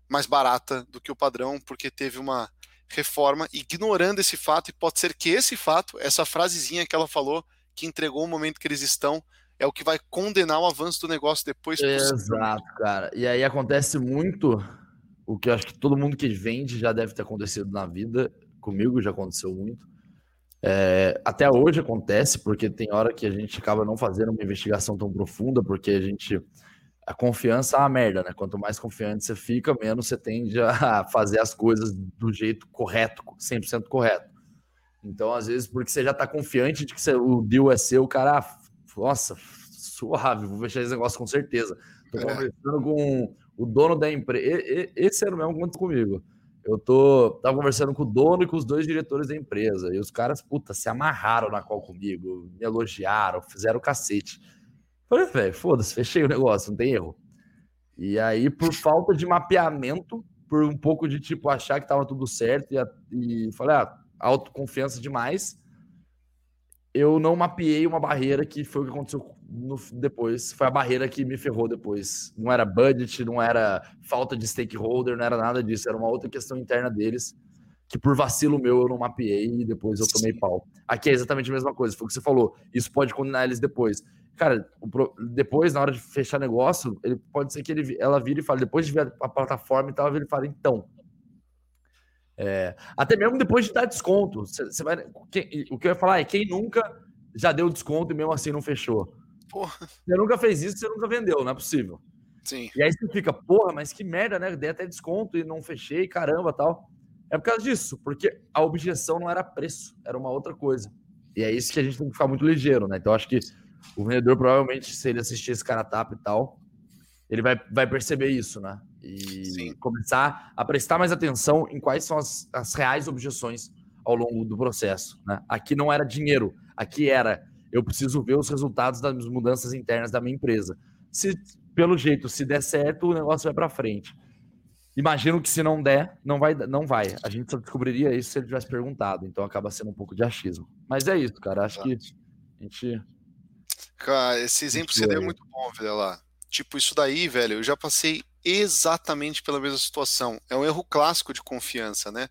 mais barata do que o padrão, porque teve uma reforma, ignorando esse fato, e pode ser que esse fato, essa frasezinha que ela falou, que entregou o momento que eles estão, é o que vai condenar o avanço do negócio depois. Exato, cara. E aí acontece muito o que eu acho que todo mundo que vende já deve ter acontecido na vida. Comigo já aconteceu muito. É, até hoje acontece, porque tem hora que a gente acaba não fazendo uma investigação tão profunda, porque a gente. A confiança é uma merda, né? Quanto mais confiante você fica, menos você tende a (laughs) fazer as coisas do jeito correto, 100% correto. Então, às vezes, porque você já tá confiante de que você, o deal é seu, o cara, ah, nossa, suave, vou fechar esse negócio com certeza. Tô é. conversando com o dono da empresa. Esse era o mesmo conto comigo. Eu tô, tava conversando com o dono e com os dois diretores da empresa. E os caras, puta, se amarraram na qual comigo, me elogiaram, fizeram o cacete. Falei, velho, foda-se, fechei o negócio, não tem erro. E aí, por falta de mapeamento, por um pouco de tipo achar que tava tudo certo e, e falei, ah, autoconfiança demais, eu não mapeei uma barreira que foi o que aconteceu no, depois. Foi a barreira que me ferrou depois. Não era budget, não era falta de stakeholder, não era nada disso. Era uma outra questão interna deles que por vacilo meu eu não mapeei e depois eu tomei pau. Aqui é exatamente a mesma coisa, foi o que você falou. Isso pode condenar eles depois. Cara, depois, na hora de fechar negócio, ele pode ser que ele, ela vire e fale, depois de ver a plataforma e tal, ele fala, então, é, até mesmo depois de dar desconto. Você vai, quem, o que eu ia falar é quem nunca já deu desconto e mesmo assim não fechou. Porra. Você nunca fez isso, você nunca vendeu, não é possível. Sim. E aí você fica, porra, mas que merda, né? Dei até desconto e não fechei, caramba, tal. É por causa disso, porque a objeção não era preço, era uma outra coisa. E é isso que a gente tem que ficar muito ligeiro, né? Então acho que o vendedor provavelmente, se ele assistir esse cara tapa e tal, ele vai, vai perceber isso, né? E Sim. começar a prestar mais atenção em quais são as, as reais objeções ao longo do processo. Né? Aqui não era dinheiro, aqui era eu preciso ver os resultados das mudanças internas da minha empresa. Se pelo jeito, se der certo, o negócio vai para frente. Imagino que se não der, não vai, não vai. A gente só descobriria isso se ele tivesse perguntado. Então acaba sendo um pouco de achismo. Mas é isso, cara. Acho que a gente. Cara, esse exemplo que você deu é muito bom, lá. Tipo, isso daí, velho, eu já passei exatamente pela mesma situação. É um erro clássico de confiança, né?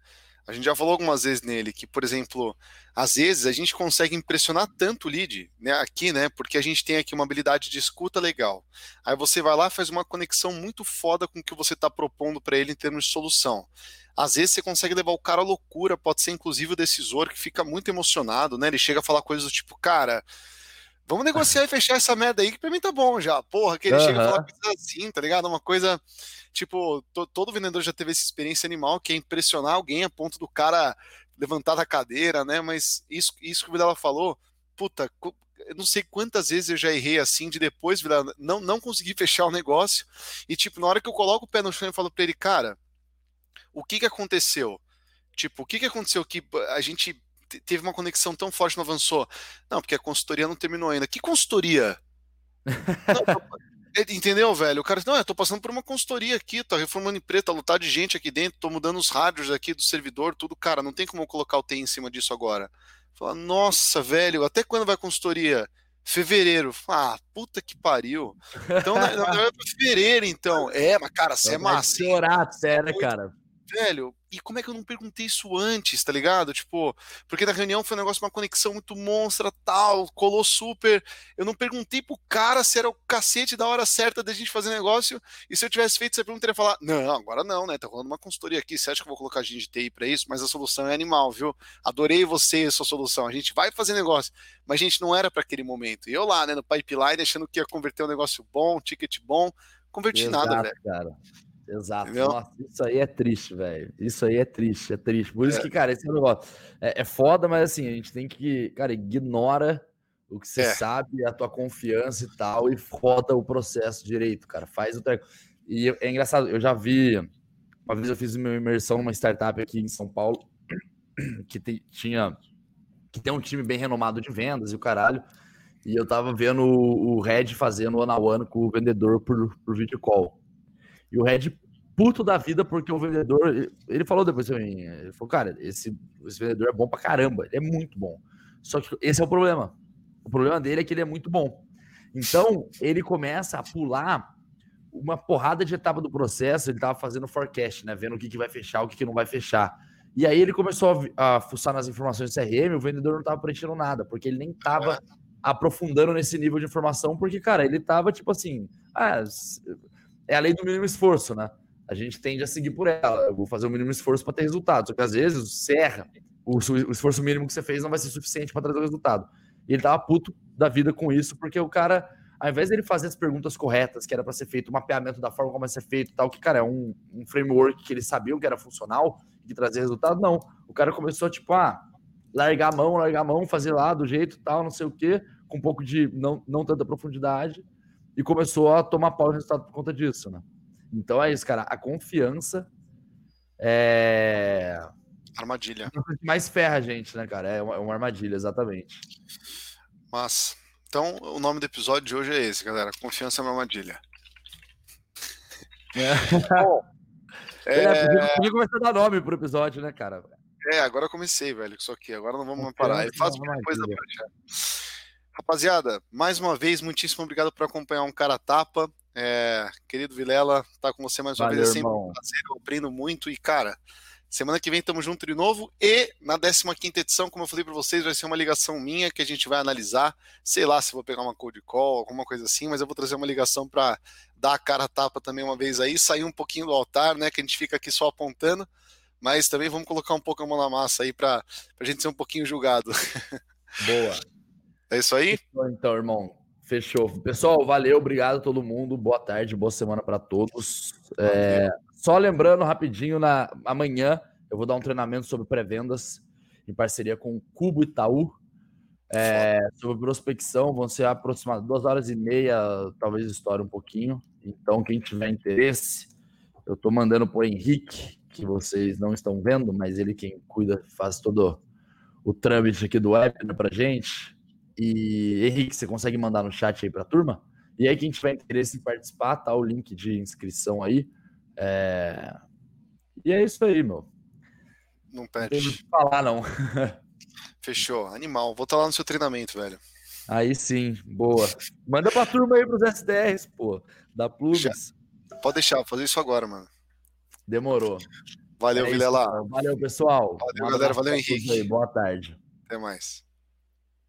A gente já falou algumas vezes nele que, por exemplo, às vezes a gente consegue impressionar tanto o lead, né, aqui, né, porque a gente tem aqui uma habilidade de escuta legal. Aí você vai lá, faz uma conexão muito foda com o que você está propondo para ele em termos de solução. Às vezes você consegue levar o cara à loucura, pode ser inclusive o decisor que fica muito emocionado, né? Ele chega a falar coisas do tipo, cara, Vamos negociar e fechar essa merda aí, que pra mim tá bom já. Porra, que ele uhum. chega e fala coisa assim, tá ligado? Uma coisa, tipo, to, todo vendedor já teve essa experiência animal, que é impressionar alguém a ponto do cara levantar da cadeira, né? Mas isso, isso que o Vidal falou, puta, eu não sei quantas vezes eu já errei assim, de depois, Vidal, não, não consegui (laughs) fechar o negócio. E, tipo, na hora que eu coloco o pé no chão e falo pra ele, cara, o que que aconteceu? Tipo, o que que aconteceu que a gente teve uma conexão tão forte, não avançou. Não, porque a consultoria não terminou ainda. Que consultoria? (laughs) não, entendeu, velho? O cara, não, eu tô passando por uma consultoria aqui, tá reformando empresa, tá lotado de gente aqui dentro, tô mudando os rádios aqui do servidor, tudo, cara, não tem como eu colocar o T em cima disso agora. Fala, nossa, velho, até quando vai a consultoria? Fevereiro. Ah, puta que pariu. Então, não, não é pra fevereiro, então. É, mas, cara, você é massa. Chorar, sério, cara. Velho, e como é que eu não perguntei isso antes, tá ligado? Tipo, porque na reunião foi um negócio, uma conexão muito monstra, tal, colou super. Eu não perguntei pro cara se era o cacete da hora certa da gente fazer negócio. E se eu tivesse feito essa pergunta, ele ia falar: Não, agora não, né? Tá rolando uma consultoria aqui. Você acha que eu vou colocar a gente de TI pra isso? Mas a solução é animal, viu? Adorei você e a sua solução. A gente vai fazer negócio. Mas, gente, não era para aquele momento. E eu lá, né, no pipeline, achando que ia converter um negócio bom, um ticket bom. Converti Exato, nada, velho. Cara. Exato. Nossa, isso aí é triste, velho. Isso aí é triste, é triste. Por isso é. que, cara, esse negócio é, é foda, mas assim, a gente tem que, cara, ignora o que você é. sabe, a tua confiança e tal, e foda o processo direito, cara. Faz o treco. E é engraçado, eu já vi. Uma vez eu fiz uma imersão numa startup aqui em São Paulo, (clears throat) que te, tinha. que tem um time bem renomado de vendas e o caralho. E eu tava vendo o, o Red fazendo one on one com o vendedor por, por video call. E o Red puto da vida porque o vendedor, ele falou depois pra mim, ele falou, cara, esse, esse vendedor é bom pra caramba, ele é muito bom. Só que esse é o problema. O problema dele é que ele é muito bom. Então, ele começa a pular uma porrada de etapa do processo, ele tava fazendo forecast, né, vendo o que, que vai fechar, o que, que não vai fechar. E aí ele começou a, a fuçar nas informações do CRM, o vendedor não tava preenchendo nada, porque ele nem tava aprofundando nesse nível de informação, porque, cara, ele tava tipo assim, ah, é a lei do mínimo esforço, né? A gente tende a seguir por ela. Eu vou fazer o mínimo esforço para ter resultado. Só que às vezes você erra. O, o esforço mínimo que você fez não vai ser suficiente para trazer o resultado. E ele tava puto da vida com isso, porque o cara, ao invés dele fazer as perguntas corretas, que era para ser feito, o mapeamento da forma como vai ser feito tal, que, cara, é um, um framework que ele sabia que era funcional, que trazia resultado, não. O cara começou, tipo, ah, largar a mão, largar a mão, fazer lá do jeito tal, não sei o quê, com um pouco de não, não tanta profundidade, e começou a tomar pau no resultado por conta disso, né? Então é isso, cara. A confiança é. Armadilha. mais ferra a gente, né, cara? É uma, é uma armadilha, exatamente. Mas. Então, o nome do episódio de hoje é esse, galera. Confiança é uma armadilha. É. (laughs) Bom, (laughs) é, é... Podia começar a dar nome pro episódio, né, cara? É, agora eu comecei, velho, isso aqui. Agora não vamos mais parar. Eu faço uma coisa pra Rapaziada, mais uma vez, muitíssimo obrigado por acompanhar um cara tapa. É, querido Vilela, tá com você mais uma Valeu, vez. É sempre irmão. um prazer, eu aprendo muito. E, cara, semana que vem estamos juntos de novo. E na 15 edição, como eu falei para vocês, vai ser uma ligação minha que a gente vai analisar. Sei lá se vou pegar uma code call, alguma coisa assim, mas eu vou trazer uma ligação para dar a cara tapa também uma vez aí, sair um pouquinho do altar, né? Que a gente fica aqui só apontando. Mas também vamos colocar um pouco a mão na massa aí para a gente ser um pouquinho julgado. (laughs) Boa. É isso aí? Então, irmão. Fechou. Pessoal, valeu, obrigado a todo mundo. Boa tarde, boa semana para todos. É, só lembrando rapidinho, na amanhã eu vou dar um treinamento sobre pré-vendas em parceria com o Cubo Itaú. É, sobre prospecção, vão ser aproximadamente duas horas e meia, talvez estoure um pouquinho. Então, quem tiver interesse, eu estou mandando para o Henrique, que vocês não estão vendo, mas ele quem cuida, faz todo o trâmite aqui do app né, para gente. E Henrique, você consegue mandar no chat aí para a turma? E aí, quem tiver interesse em participar, tá o link de inscrição aí. É... E é isso aí, meu. Não perde. Não falar, não. (laughs) Fechou. Animal. Vou estar tá lá no seu treinamento, velho. Aí sim, boa. Manda pra turma aí pros SDRs, pô. Da Plugs. Pode deixar, vou fazer isso agora, mano. Demorou. Valeu, é Vilela. Valeu, pessoal. Valeu, galera. Valeu, Henrique. Aí. Boa tarde. Até mais.